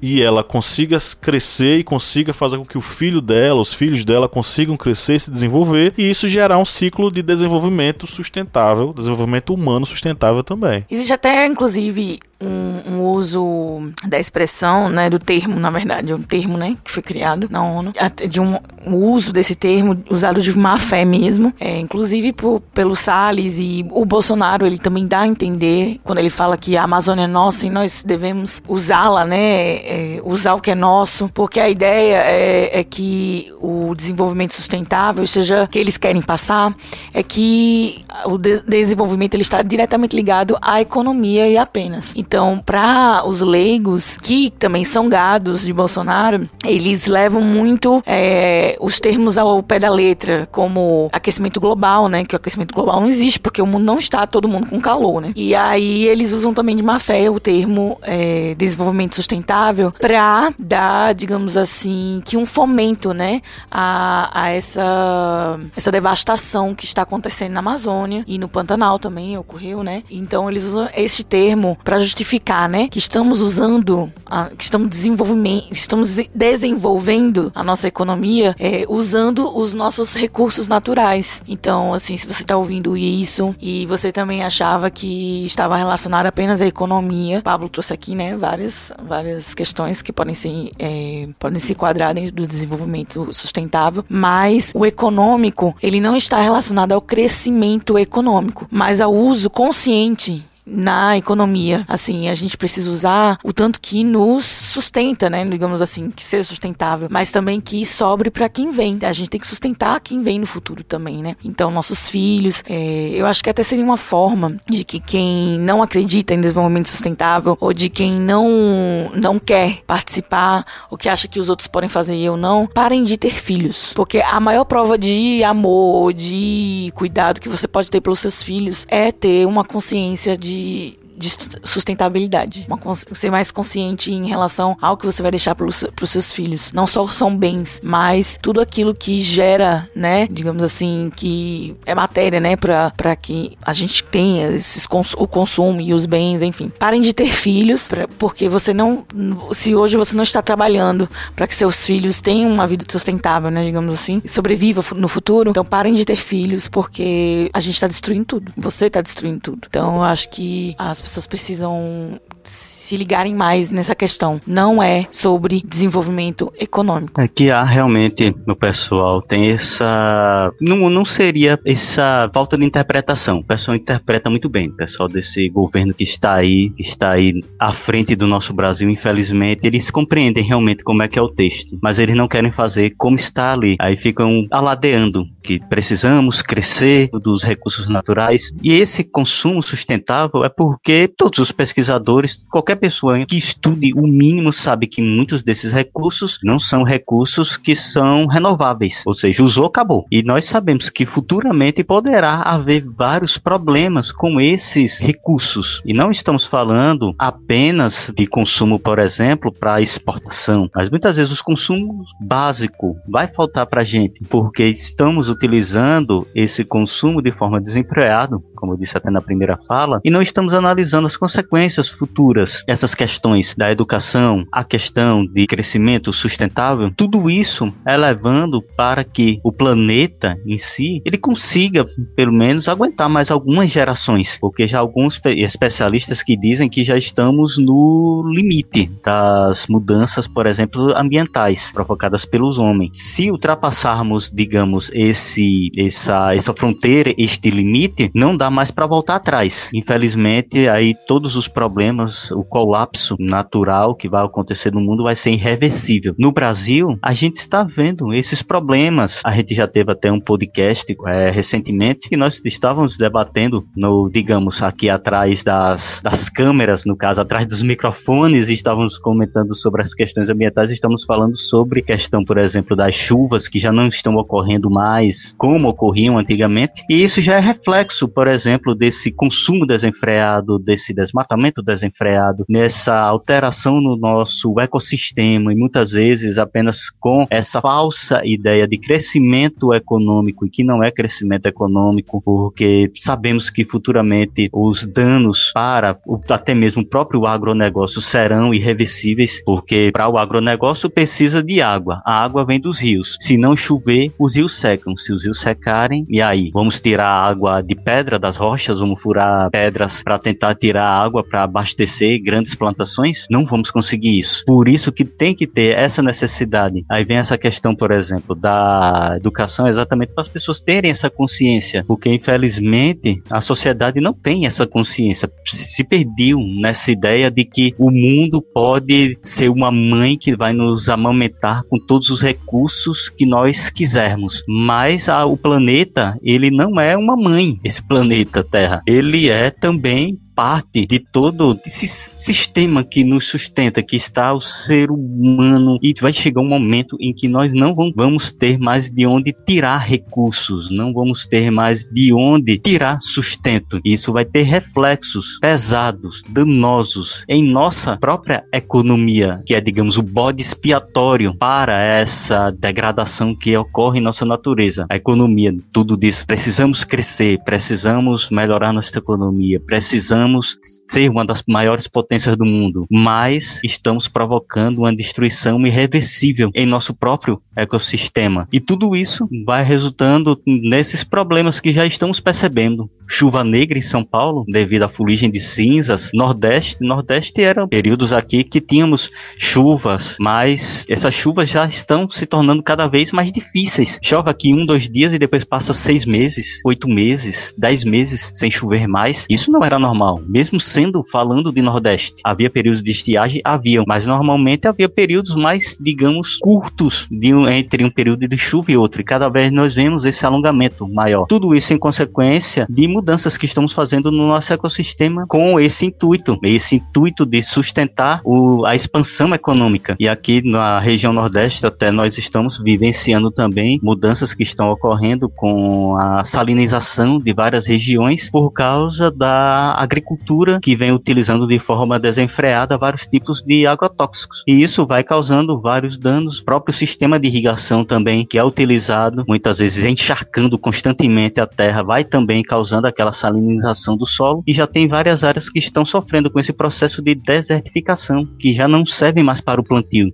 e ela consiga crescer e consiga fazer com que o filho dela, os filhos dela consigam crescer e se desenvolver, e isso gerar um ciclo de desenvolvimento sustentável, desenvolvimento humano sustentável também. Existe até, inclusive, um, um, uso da expressão, né, do termo, na verdade, um termo, né, que foi criado na ONU, de um, um uso desse termo usado de má fé mesmo, é, inclusive por, pelo Salles e o Bolsonaro, ele também dá a entender, quando ele fala que a Amazônia é nossa e nós devemos usá-la, né, é, usar o que é nosso, porque a ideia é, é que o desenvolvimento sustentável, seja que eles querem passar, é que o de desenvolvimento ele está diretamente ligado à economia e apenas. Então, para os leigos, que também são gados de Bolsonaro, eles levam muito é, os termos ao pé da letra, como aquecimento global, né? Que o aquecimento global não existe, porque o mundo não está todo mundo com calor, né? E aí eles usam também de má fé o termo é, desenvolvimento sustentável para dar, digamos assim, que um fomento, né? A, a essa, essa devastação que está acontecendo na Amazônia e no Pantanal também ocorreu, né? Então eles usam esse termo para justificar, né, que estamos usando, a, que estamos desenvolvimento, estamos desenvolvendo a nossa economia é, usando os nossos recursos naturais. Então, assim, se você está ouvindo isso e você também achava que estava relacionado apenas à economia, Pablo trouxe aqui, né, várias, várias questões que podem ser, é, podem se enquadrar dentro do desenvolvimento sustentável, mas o econômico, ele não está relacionado ao crescimento econômico, mas ao uso consciente na economia. Assim, a gente precisa usar o tanto que nos sustenta, né? Digamos assim, que seja sustentável, mas também que sobre para quem vem. A gente tem que sustentar quem vem no futuro também, né? Então, nossos filhos, é, eu acho que até seria uma forma de que quem não acredita em desenvolvimento sustentável ou de quem não não quer participar ou que acha que os outros podem fazer e eu não, parem de ter filhos, porque a maior prova de amor, de cuidado que você pode ter pelos seus filhos é ter uma consciência de de de sustentabilidade. Uma, ser mais consciente em relação ao que você vai deixar para os seus filhos. Não só são bens, mas tudo aquilo que gera, né? Digamos assim, que é matéria, né? Para que a gente tenha esses, o consumo e os bens, enfim. Parem de ter filhos, pra, porque você não. Se hoje você não está trabalhando para que seus filhos tenham uma vida sustentável, né? Digamos assim, e sobreviva no futuro, então parem de ter filhos, porque a gente está destruindo tudo. Você está destruindo tudo. Então eu acho que as pessoas precisam se ligarem mais nessa questão. Não é sobre desenvolvimento econômico. É que há realmente no pessoal tem essa. Não, não seria essa falta de interpretação. O pessoal interpreta muito bem. O pessoal desse governo que está aí, que está aí à frente do nosso Brasil, infelizmente, eles compreendem realmente como é que é o texto. Mas eles não querem fazer como está ali. Aí ficam aladeando que precisamos crescer dos recursos naturais. E esse consumo sustentável é porque todos os pesquisadores qualquer pessoa que estude o mínimo sabe que muitos desses recursos não são recursos que são renováveis, ou seja, usou, acabou. E nós sabemos que futuramente poderá haver vários problemas com esses recursos. E não estamos falando apenas de consumo, por exemplo, para exportação, mas muitas vezes os consumos básico vai faltar para a gente, porque estamos utilizando esse consumo de forma desempregada, como eu disse até na primeira fala, e não estamos analisando as consequências futuras futuras, essas questões da educação, a questão de crescimento sustentável, tudo isso é levando para que o planeta em si ele consiga pelo menos aguentar mais algumas gerações, porque já alguns especialistas que dizem que já estamos no limite das mudanças, por exemplo, ambientais provocadas pelos homens. Se ultrapassarmos, digamos, esse essa essa fronteira, este limite, não dá mais para voltar atrás. Infelizmente, aí todos os problemas o colapso natural que vai acontecer no mundo vai ser irreversível. No Brasil, a gente está vendo esses problemas. A gente já teve até um podcast é, recentemente que nós estávamos debatendo no, digamos, aqui atrás das, das câmeras, no caso, atrás dos microfones, e estávamos comentando sobre as questões ambientais, estamos falando sobre questão, por exemplo, das chuvas que já não estão ocorrendo mais como ocorriam antigamente. E isso já é reflexo, por exemplo, desse consumo desenfreado, desse desmatamento desenfreado, nessa alteração no nosso ecossistema e muitas vezes apenas com essa falsa ideia de crescimento econômico e que não é crescimento econômico, porque sabemos que futuramente os danos para o, até mesmo o próprio agronegócio serão irreversíveis, porque para o agronegócio precisa de água. A água vem dos rios. Se não chover, os rios secam. Se os rios secarem, e aí? Vamos tirar água de pedra das rochas, vamos furar pedras para tentar tirar água para abastecer grandes plantações? Não vamos conseguir isso. Por isso que tem que ter essa necessidade. Aí vem essa questão, por exemplo, da educação, exatamente para as pessoas terem essa consciência, porque infelizmente a sociedade não tem essa consciência. Se perdeu nessa ideia de que o mundo pode ser uma mãe que vai nos amamentar com todos os recursos que nós quisermos, mas a, o planeta ele não é uma mãe, esse planeta Terra. Ele é também parte de todo esse sistema que nos sustenta, que está o ser humano, e vai chegar um momento em que nós não vamos ter mais de onde tirar recursos, não vamos ter mais de onde tirar sustento. Isso vai ter reflexos pesados, danosos em nossa própria economia, que é, digamos, o bode expiatório para essa degradação que ocorre em nossa natureza. A economia, tudo disso. Precisamos crescer, precisamos melhorar nossa economia, precisamos ser uma das maiores potências do mundo, mas estamos provocando uma destruição irreversível em nosso próprio ecossistema. E tudo isso vai resultando nesses problemas que já estamos percebendo. Chuva negra em São Paulo, devido à fuligem de cinzas. Nordeste, Nordeste eram períodos aqui que tínhamos chuvas, mas essas chuvas já estão se tornando cada vez mais difíceis. Chove aqui um, dois dias e depois passa seis meses, oito meses, dez meses sem chover mais. Isso não era normal mesmo sendo falando de Nordeste. Havia períodos de estiagem? Haviam, mas normalmente havia períodos mais, digamos, curtos de um, entre um período de chuva e outro, e cada vez nós vemos esse alongamento maior. Tudo isso em consequência de mudanças que estamos fazendo no nosso ecossistema com esse intuito, esse intuito de sustentar o, a expansão econômica. E aqui na região Nordeste até nós estamos vivenciando também mudanças que estão ocorrendo com a salinização de várias regiões por causa da agricultura agricultura que vem utilizando de forma desenfreada vários tipos de agrotóxicos. E isso vai causando vários danos. O próprio sistema de irrigação também, que é utilizado muitas vezes encharcando constantemente a terra, vai também causando aquela salinização do solo. E já tem várias áreas que estão sofrendo com esse processo de desertificação, que já não servem mais para o plantio.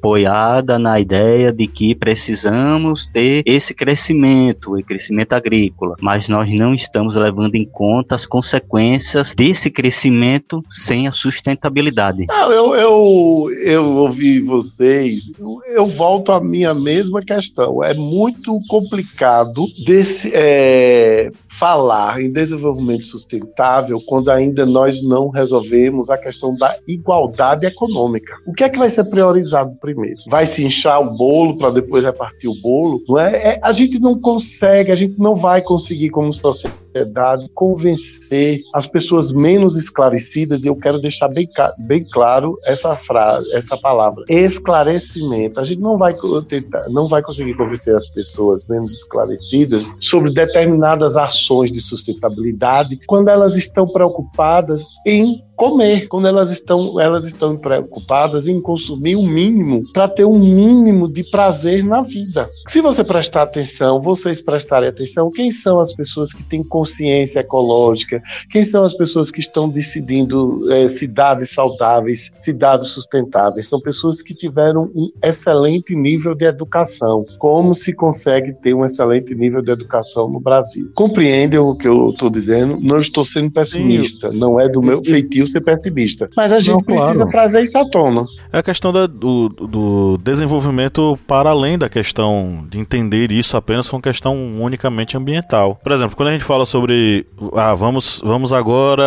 Apoiada na ideia de que precisamos ter esse crescimento, o crescimento agrícola, mas nós não estamos levando em conta as consequências consequências desse crescimento sem a sustentabilidade. Não, eu, eu, eu ouvi vocês, eu, volto à minha mesma questão. É muito complicado desse, é, falar em desenvolvimento sustentável quando ainda nós não resolvemos a questão da igualdade econômica. O que é que vai ser priorizado primeiro? Vai se inchar o bolo para depois repartir o bolo? Não é? é? A gente não consegue, a gente não vai conseguir como sociedade convencer as pessoas menos esclarecidas e eu quero deixar bem, bem claro essa frase, essa palavra, esclarecimento. A gente não vai tentar, não vai conseguir convencer as pessoas menos esclarecidas sobre determinadas ações ações de sustentabilidade quando elas estão preocupadas em comer, quando elas estão, elas estão preocupadas em consumir o mínimo para ter um mínimo de prazer na vida. Se você prestar atenção, vocês prestarem atenção, quem são as pessoas que têm consciência ecológica? Quem são as pessoas que estão decidindo é, cidades saudáveis, cidades sustentáveis? São pessoas que tiveram um excelente nível de educação. Como se consegue ter um excelente nível de educação no Brasil? Compreendem o que eu estou dizendo? Não estou sendo pessimista, Sim. não é do meu feitio ser pessimista. Mas a gente Não, precisa claro. trazer isso à tona. É a questão da, do, do desenvolvimento para além da questão de entender isso apenas com questão unicamente ambiental. Por exemplo, quando a gente fala sobre ah, vamos, vamos agora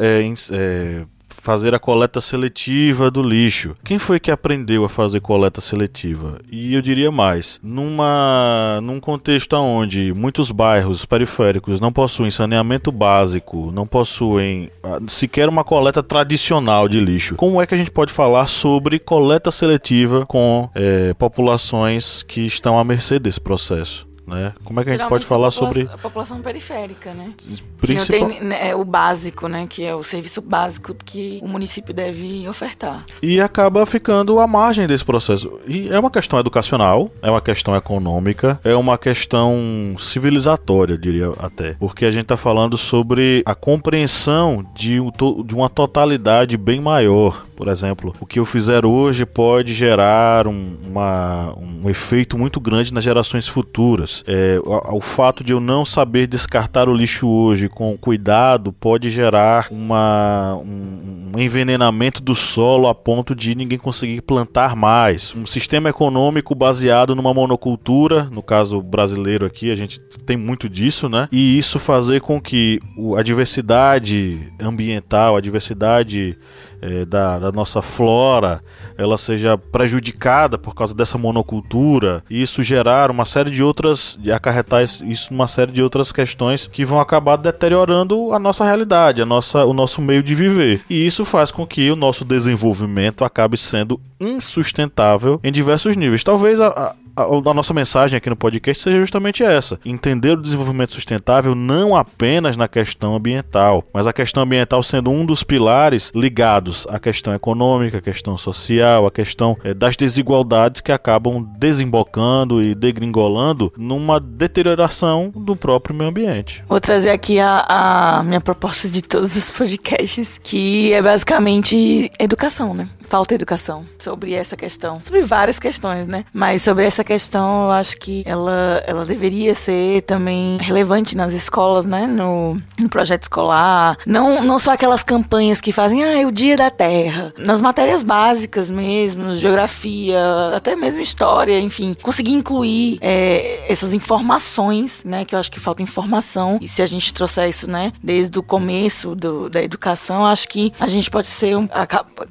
é, é, fazer a coleta seletiva do lixo. Quem foi que aprendeu a fazer coleta seletiva? E eu diria mais, numa num contexto onde muitos bairros periféricos não possuem saneamento básico, não possuem ah, sequer uma coleta tradicional de lixo. Como é que a gente pode falar sobre coleta seletiva com é, populações que estão à mercê desse processo? Né? Como é que a gente pode falar sobre a população periférica, né? Principal... Tem né, o básico, né? Que é o serviço básico que o município deve ofertar. E acaba ficando à margem desse processo. E é uma questão educacional, é uma questão econômica, é uma questão civilizatória, diria até, porque a gente está falando sobre a compreensão de, de uma totalidade bem maior por exemplo, o que eu fizer hoje pode gerar um, uma, um efeito muito grande nas gerações futuras. É, o, o, fato de eu não saber descartar o lixo hoje com cuidado pode gerar uma, um, um envenenamento do solo a ponto de ninguém conseguir plantar mais. Um sistema econômico baseado numa monocultura, no caso brasileiro aqui, a gente tem muito disso, né? E isso fazer com que a diversidade ambiental, a diversidade é, da, da, nossa flora ela seja prejudicada por causa dessa monocultura e isso gerar uma série de outras de acarretar isso numa série de outras questões que vão acabar deteriorando a nossa realidade, a nossa, o nosso meio de viver. E isso faz com que o nosso desenvolvimento acabe sendo insustentável em diversos níveis. Talvez a, a, a, nossa mensagem aqui no podcast seja justamente essa: entender o desenvolvimento sustentável não apenas na questão ambiental, mas a questão ambiental sendo um dos pilares ligados à questão econômica, à questão social, à questão é, das desigualdades que acabam desembocando e degringolando numa deterioração do próprio meio ambiente. Vou trazer aqui a, a minha proposta de todos os podcasts, que é basicamente educação, né? Falta educação sobre essa questão, sobre várias questões, né? Mas sobre essa questão, eu acho que ela, ela deveria ser também relevante nas escolas, né? No, no projeto escolar, não, não só aquelas campanhas que fazem, ah, é o dia da terra, nas matérias básicas mesmo, geografia, até mesmo história, enfim, conseguir incluir é, essas informações, né? Que eu acho que falta informação e se a gente trouxer isso, né? Desde o começo do, da educação, acho que a gente pode ser,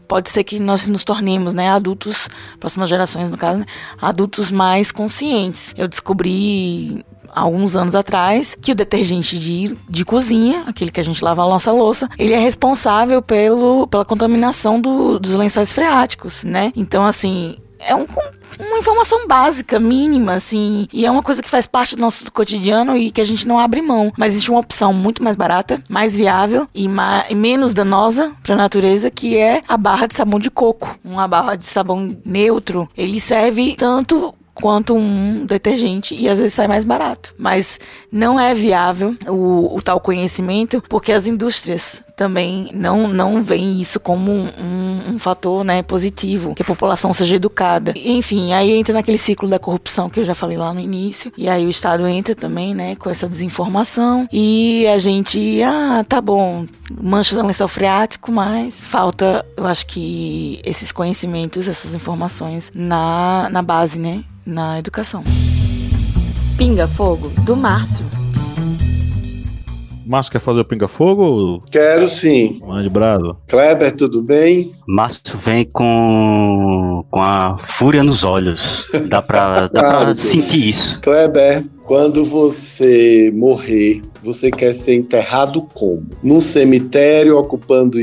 pode ser que nós nos tornemos, né, adultos, próximas gerações no caso, né, adultos mais conscientes. Eu descobri alguns anos atrás que o detergente de, de cozinha, aquele que a gente lava a nossa louça, ele é responsável pelo, pela contaminação do, dos lençóis freáticos, né? Então, assim, é um, uma informação básica, mínima, assim, e é uma coisa que faz parte do nosso cotidiano e que a gente não abre mão. Mas existe uma opção muito mais barata, mais viável e, ma e menos danosa para a natureza, que é a barra de sabão de coco. Uma barra de sabão neutro, ele serve tanto quanto um detergente e às vezes sai mais barato. Mas não é viável o, o tal conhecimento porque as indústrias também não, não veem isso como um, um, fator né, positivo, que a população seja educada. Enfim, aí entra naquele ciclo da corrupção que eu já falei lá no início, e aí o Estado entra também né, com essa desinformação, e a gente, ah, tá bom, mancha no lençol freático, mas falta, eu acho que esses conhecimentos, essas informações na, na base, né? na educação. Pinga Fogo, do Márcio. Márcio quer fazer o pinga-fogo? Quero sim. Mande brado. Kleber, tudo bem? Márcio vem com, com a fúria nos olhos. Dá pra, dá pra sentir isso. Kleber, quando você morrer, você quer ser enterrado como? Num cemitério ocupando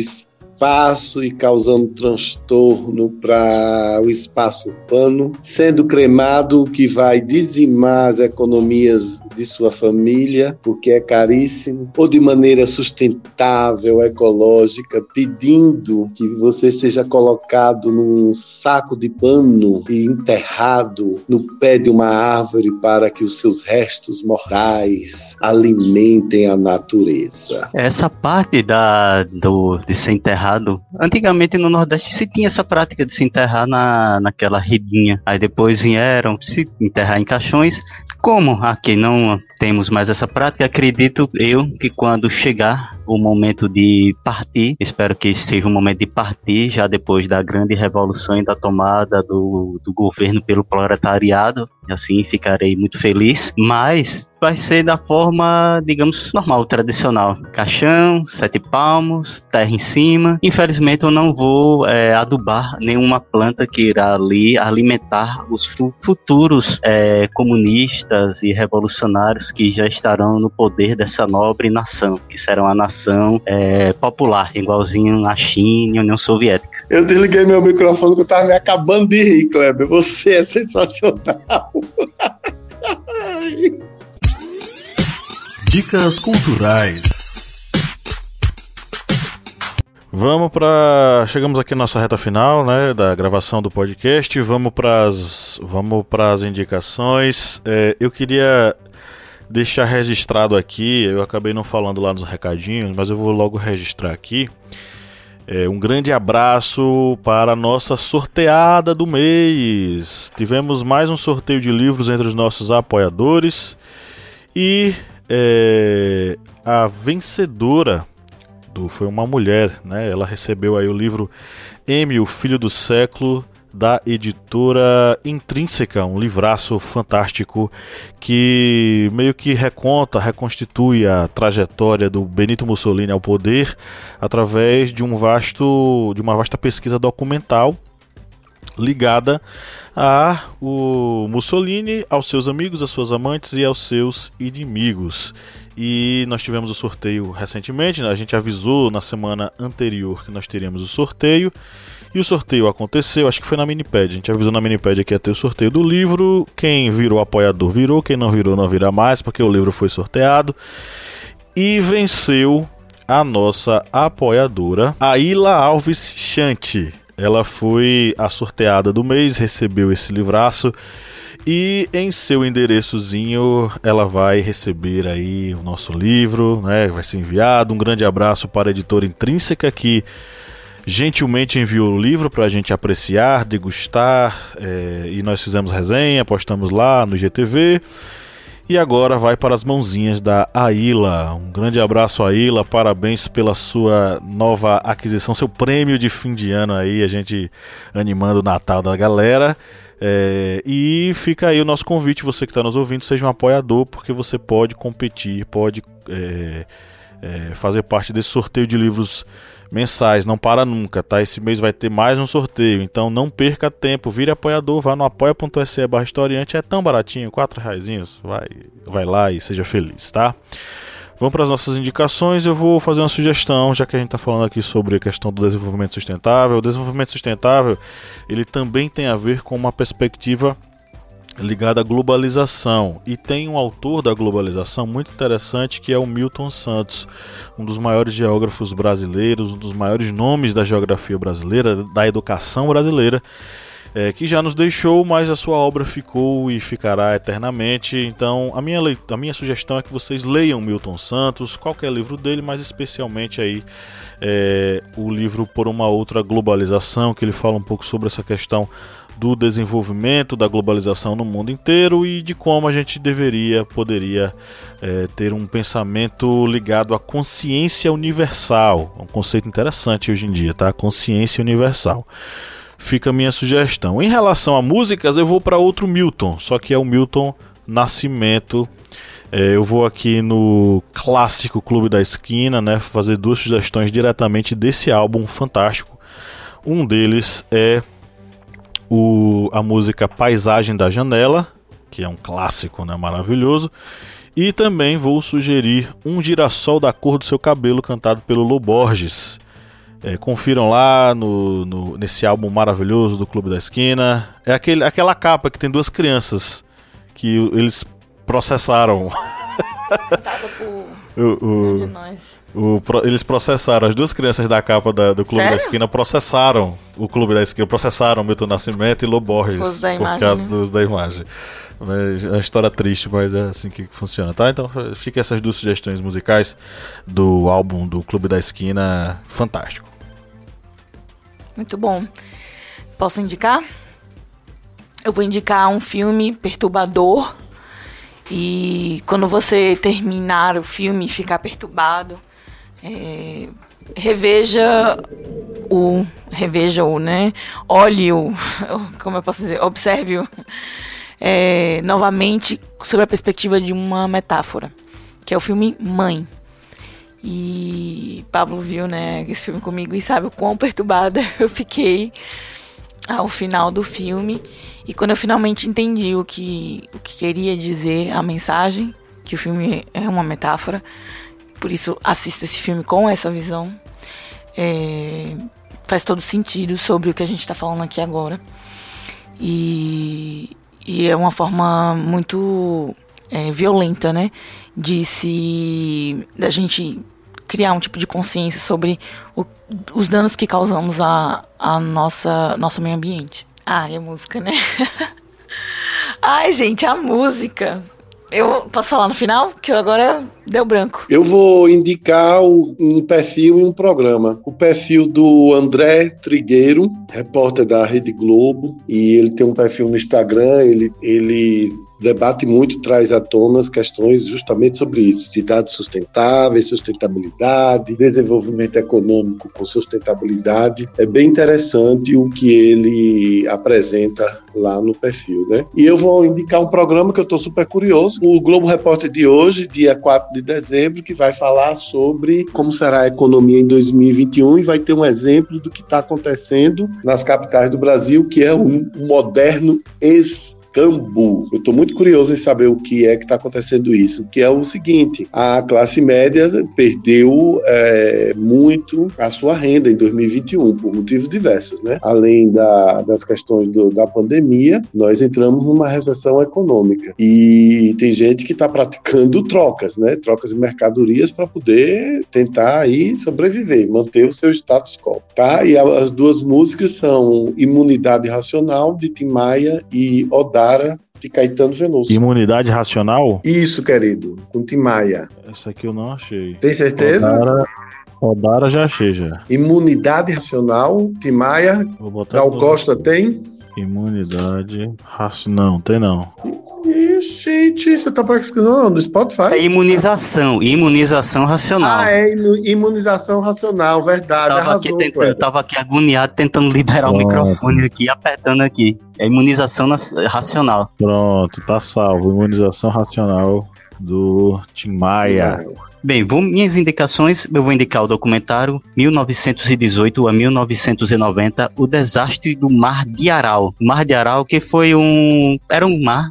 espaço e causando transtorno para o espaço urbano, sendo cremado o que vai dizimar as economias de sua família, porque é caríssimo, ou de maneira sustentável, ecológica, pedindo que você seja colocado num saco de pano e enterrado no pé de uma árvore para que os seus restos mortais alimentem a natureza. Essa parte da, do, de ser enterrado, antigamente no Nordeste se tinha essa prática de se enterrar na, naquela redinha. Aí depois vieram se enterrar em caixões. Como aqui não temos mais essa prática, acredito eu que quando chegar o momento de partir. Espero que seja um momento de partir, já depois da grande revolução e da tomada do, do governo pelo proletariado. Assim ficarei muito feliz. Mas vai ser da forma, digamos, normal, tradicional. Caixão, sete palmos, terra em cima. Infelizmente eu não vou é, adubar nenhuma planta que irá ali alimentar os futuros é, comunistas e revolucionários que já estarão no poder dessa nobre nação, que será uma nação é, popular, igualzinho a China e a União Soviética. Eu desliguei meu microfone que eu tava me acabando de rir, Kleber. Você é sensacional. [laughs] Dicas culturais. Vamos para chegamos aqui na nossa reta final, né, da gravação do podcast. Vamos para as vamos para as indicações. É, eu queria deixar registrado aqui. Eu acabei não falando lá nos recadinhos, mas eu vou logo registrar aqui. É, um grande abraço para a nossa sorteada do mês. Tivemos mais um sorteio de livros entre os nossos apoiadores e é, a vencedora do, foi uma mulher, né? Ela recebeu aí o livro M, o Filho do Século, da editora Intrínseca, um livraço fantástico que meio que reconta, reconstitui a trajetória do Benito Mussolini ao poder através de um vasto, de uma vasta pesquisa documental ligada a o Mussolini, aos seus amigos, às suas amantes e aos seus inimigos. E nós tivemos o sorteio recentemente, né? a gente avisou na semana anterior que nós teríamos o sorteio. E o sorteio aconteceu, acho que foi na Minipad. A gente avisou na Minipad que ia ter o sorteio do livro. Quem virou apoiador virou, quem não virou não virá mais, porque o livro foi sorteado. E venceu a nossa apoiadora, Aila Alves Chante. Ela foi a sorteada do mês, recebeu esse livraço e em seu endereçozinho ela vai receber aí o nosso livro, né? Vai ser enviado. Um grande abraço para a editora Intrínseca que gentilmente enviou o livro para a gente apreciar, degustar. É, e nós fizemos resenha, postamos lá no GTV. E agora vai para as mãozinhas da Aila. Um grande abraço, Aila. Parabéns pela sua nova aquisição, seu prêmio de fim de ano aí. A gente animando o Natal da galera. É, e fica aí o nosso convite, você que está nos ouvindo, seja um apoiador, porque você pode competir, pode é, é, fazer parte desse sorteio de livros mensais, não para nunca, tá? Esse mês vai ter mais um sorteio, então não perca tempo, vire apoiador, vá no apoia.se barra historiante, é tão baratinho, quatro reais, vai, vai lá e seja feliz, tá? Vamos para as nossas indicações. Eu vou fazer uma sugestão, já que a gente está falando aqui sobre a questão do desenvolvimento sustentável. O desenvolvimento sustentável ele também tem a ver com uma perspectiva ligada à globalização. E tem um autor da globalização muito interessante que é o Milton Santos, um dos maiores geógrafos brasileiros, um dos maiores nomes da geografia brasileira, da educação brasileira é, que já nos deixou, mas a sua obra ficou e ficará eternamente. Então, a minha, a minha sugestão é que vocês leiam Milton Santos, qualquer livro dele, mas especialmente aí é, o livro Por uma Outra Globalização, que ele fala um pouco sobre essa questão do desenvolvimento da globalização no mundo inteiro e de como a gente deveria, poderia é, ter um pensamento ligado à consciência universal. É um conceito interessante hoje em dia, tá? Consciência universal fica a minha sugestão. Em relação a músicas, eu vou para outro Milton, só que é o Milton Nascimento. É, eu vou aqui no clássico Clube da Esquina, né, fazer duas sugestões diretamente desse álbum fantástico. Um deles é o, a música Paisagem da Janela, que é um clássico, né, maravilhoso. E também vou sugerir Um Girassol da Cor do Seu Cabelo, cantado pelo Loborges. É, confiram lá no, no, nesse álbum maravilhoso do Clube da Esquina. É aquele, aquela capa que tem duas crianças que eles processaram. [laughs] o, o, o, eles processaram, as duas crianças da capa da, do Clube Sério? da Esquina processaram o Clube da Esquina, processaram Milton Nascimento e Loborges por imagem, causa né? dos da imagem. É uma história triste, mas é assim que funciona, tá? Então fica essas duas sugestões musicais do álbum do Clube da Esquina, fantástico. Muito bom. Posso indicar? Eu vou indicar um filme perturbador. E quando você terminar o filme e ficar perturbado, é, reveja o reveja-o, né? Olhe-o, [laughs] como eu posso dizer, observe-o é, novamente sobre a perspectiva de uma metáfora, que é o filme Mãe. E Pablo viu, né, esse filme comigo e sabe o quão perturbada [laughs] eu fiquei ao final do filme. E quando eu finalmente entendi o que, o que queria dizer a mensagem, que o filme é uma metáfora, por isso assista esse filme com essa visão. É, faz todo sentido sobre o que a gente está falando aqui agora. E, e é uma forma muito é, violenta, né? De se. da gente criar um tipo de consciência sobre o, os danos que causamos a, a nossa nosso meio ambiente. Ah, a música, né? [laughs] Ai, gente, a música. Eu posso falar no final? Que agora deu branco. Eu vou indicar um perfil e um programa. O perfil do André Trigueiro, repórter da Rede Globo, e ele tem um perfil no Instagram, ele, ele debate muito, traz à tona as questões justamente sobre isso: cidades sustentáveis, sustentabilidade, desenvolvimento econômico com sustentabilidade. É bem interessante o que ele apresenta lá no perfil, né? E eu vou indicar um programa que eu estou super curioso, o Globo Repórter de hoje, dia 4 de dezembro, que vai falar sobre como será a economia em 2021 e vai ter um exemplo do que está acontecendo nas capitais do Brasil, que é um moderno ex Cambu. Eu estou muito curioso em saber o que é que está acontecendo isso, que é o seguinte: a classe média perdeu é, muito a sua renda em 2021 por motivos diversos, né? Além da, das questões do, da pandemia, nós entramos numa recessão econômica e tem gente que está praticando trocas, né? Trocas de mercadorias para poder tentar aí sobreviver, manter o seu status quo, tá? E as duas músicas são Imunidade Racional de Tim Maia e Odá de Caetano Veloso. Imunidade racional? Isso, querido, com Tim Maia. Essa aqui eu não achei. Tem certeza? Odara, Odara já achei já. Imunidade racional, Tim Maia. Gal Costa tem? Imunidade racional. Não, tem não. Ih, gente, você tá pesquisando no Spotify? É imunização, imunização racional. Ah, é imunização racional, verdade. Tava, arrasou, aqui, tentando, tava aqui agoniado tentando liberar Pronto. o microfone aqui, apertando aqui. É imunização racional. Pronto, tá salvo. Imunização racional do Tim Maia. Bem, vou, minhas indicações, eu vou indicar o documentário 1918 a 1990, o desastre do Mar de Aral. Mar de Aral que foi um era um mar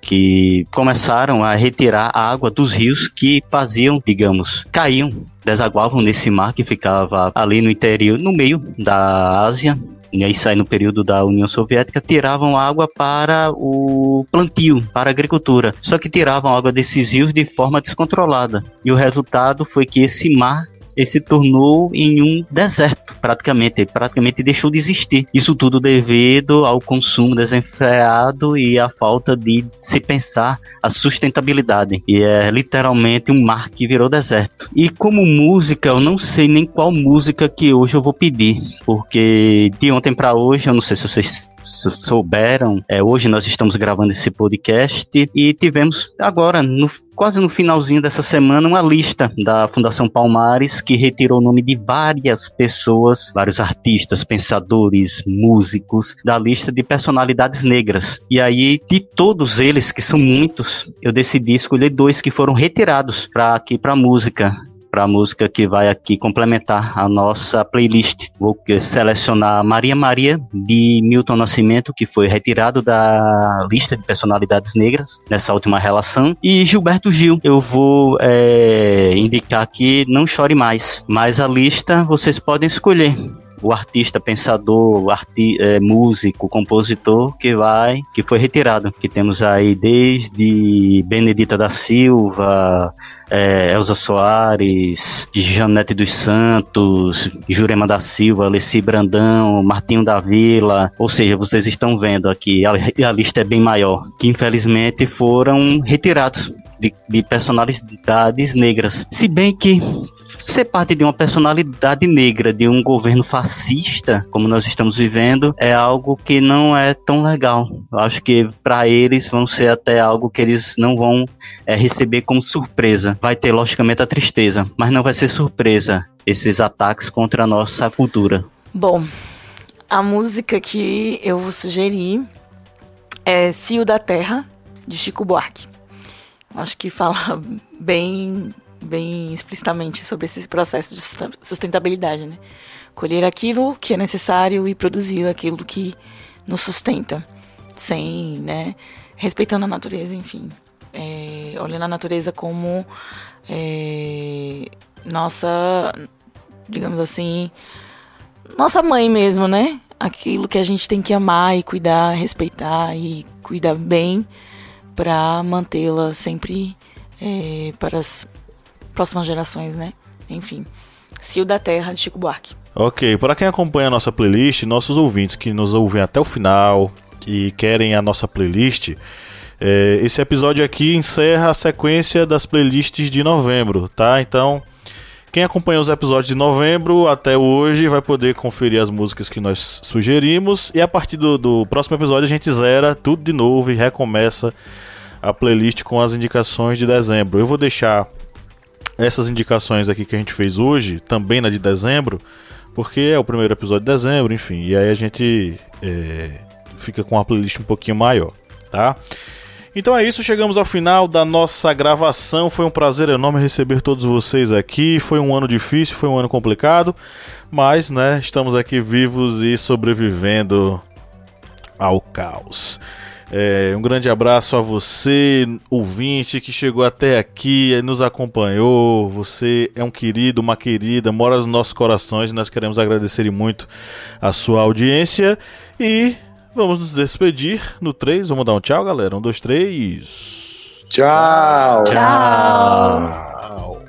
que começaram a retirar a água dos rios que faziam, digamos, caíam desaguavam nesse mar que ficava ali no interior, no meio da Ásia, e aí no período da União Soviética, tiravam água para o plantio, para a agricultura. Só que tiravam água desses rios de forma descontrolada. E o resultado foi que esse mar ele se tornou em um deserto, praticamente. Ele praticamente deixou de existir. Isso tudo devido ao consumo desenfreado e à falta de se pensar a sustentabilidade. E é literalmente um mar que virou deserto. E como música, eu não sei nem qual música que hoje eu vou pedir, porque de ontem para hoje, eu não sei se vocês souberam, é, hoje nós estamos gravando esse podcast e tivemos agora, no, quase no finalzinho dessa semana, uma lista da Fundação Palmares que retirou o nome de várias pessoas, vários artistas, pensadores, músicos, da lista de personalidades negras. E aí, de todos eles, que são muitos, eu decidi escolher dois que foram retirados para aqui para música para a música que vai aqui complementar a nossa playlist. Vou selecionar Maria Maria de Milton Nascimento, que foi retirado da lista de personalidades negras nessa última relação, e Gilberto Gil. Eu vou é, indicar aqui Não Chore Mais, mas a lista vocês podem escolher o artista, pensador, arti é, músico, compositor que vai, que foi retirado. Que temos aí desde Benedita da Silva, é, Elza Soares, Janete dos Santos, Jurema da Silva, Alessi Brandão, Martinho da Vila, ou seja, vocês estão vendo aqui, a, a lista é bem maior, que infelizmente foram retirados de, de personalidades negras. Se bem que ser parte de uma personalidade negra de um governo fascista, como nós estamos vivendo, é algo que não é tão legal. Eu acho que para eles vão ser até algo que eles não vão é, receber como surpresa. Vai ter, logicamente, a tristeza, mas não vai ser surpresa esses ataques contra a nossa cultura. Bom, a música que eu vou sugerir é Cio da Terra, de Chico Buarque. Acho que fala [laughs] bem, bem explicitamente sobre esse processo de sustentabilidade, né? Colher aquilo que é necessário e produzir aquilo que nos sustenta, sem, né? Respeitando a natureza, enfim. É, olhando a natureza como é, nossa, digamos assim, nossa mãe mesmo, né? Aquilo que a gente tem que amar e cuidar, respeitar e cuidar bem para mantê-la sempre é, para as próximas gerações, né? Enfim, Cio da Terra de Chico Buarque. Ok, para quem acompanha a nossa playlist, nossos ouvintes que nos ouvem até o final e querem a nossa playlist, é, esse episódio aqui encerra a sequência das playlists de novembro, tá? Então, quem acompanhou os episódios de novembro até hoje vai poder conferir as músicas que nós sugerimos. E a partir do, do próximo episódio a gente zera tudo de novo e recomeça a playlist com as indicações de dezembro. Eu vou deixar essas indicações aqui que a gente fez hoje, também na de dezembro, porque é o primeiro episódio de dezembro, enfim, e aí a gente é, fica com uma playlist um pouquinho maior, tá? Então é isso, chegamos ao final da nossa gravação. Foi um prazer enorme receber todos vocês aqui. Foi um ano difícil, foi um ano complicado, mas, né, estamos aqui vivos e sobrevivendo ao caos. É, um grande abraço a você, ouvinte, que chegou até aqui, nos acompanhou. Você é um querido, uma querida, mora nos nossos corações. Nós queremos agradecer muito a sua audiência e vamos nos despedir no 3. Vamos dar um tchau, galera. Um, dois, três. Tchau. Tchau. tchau.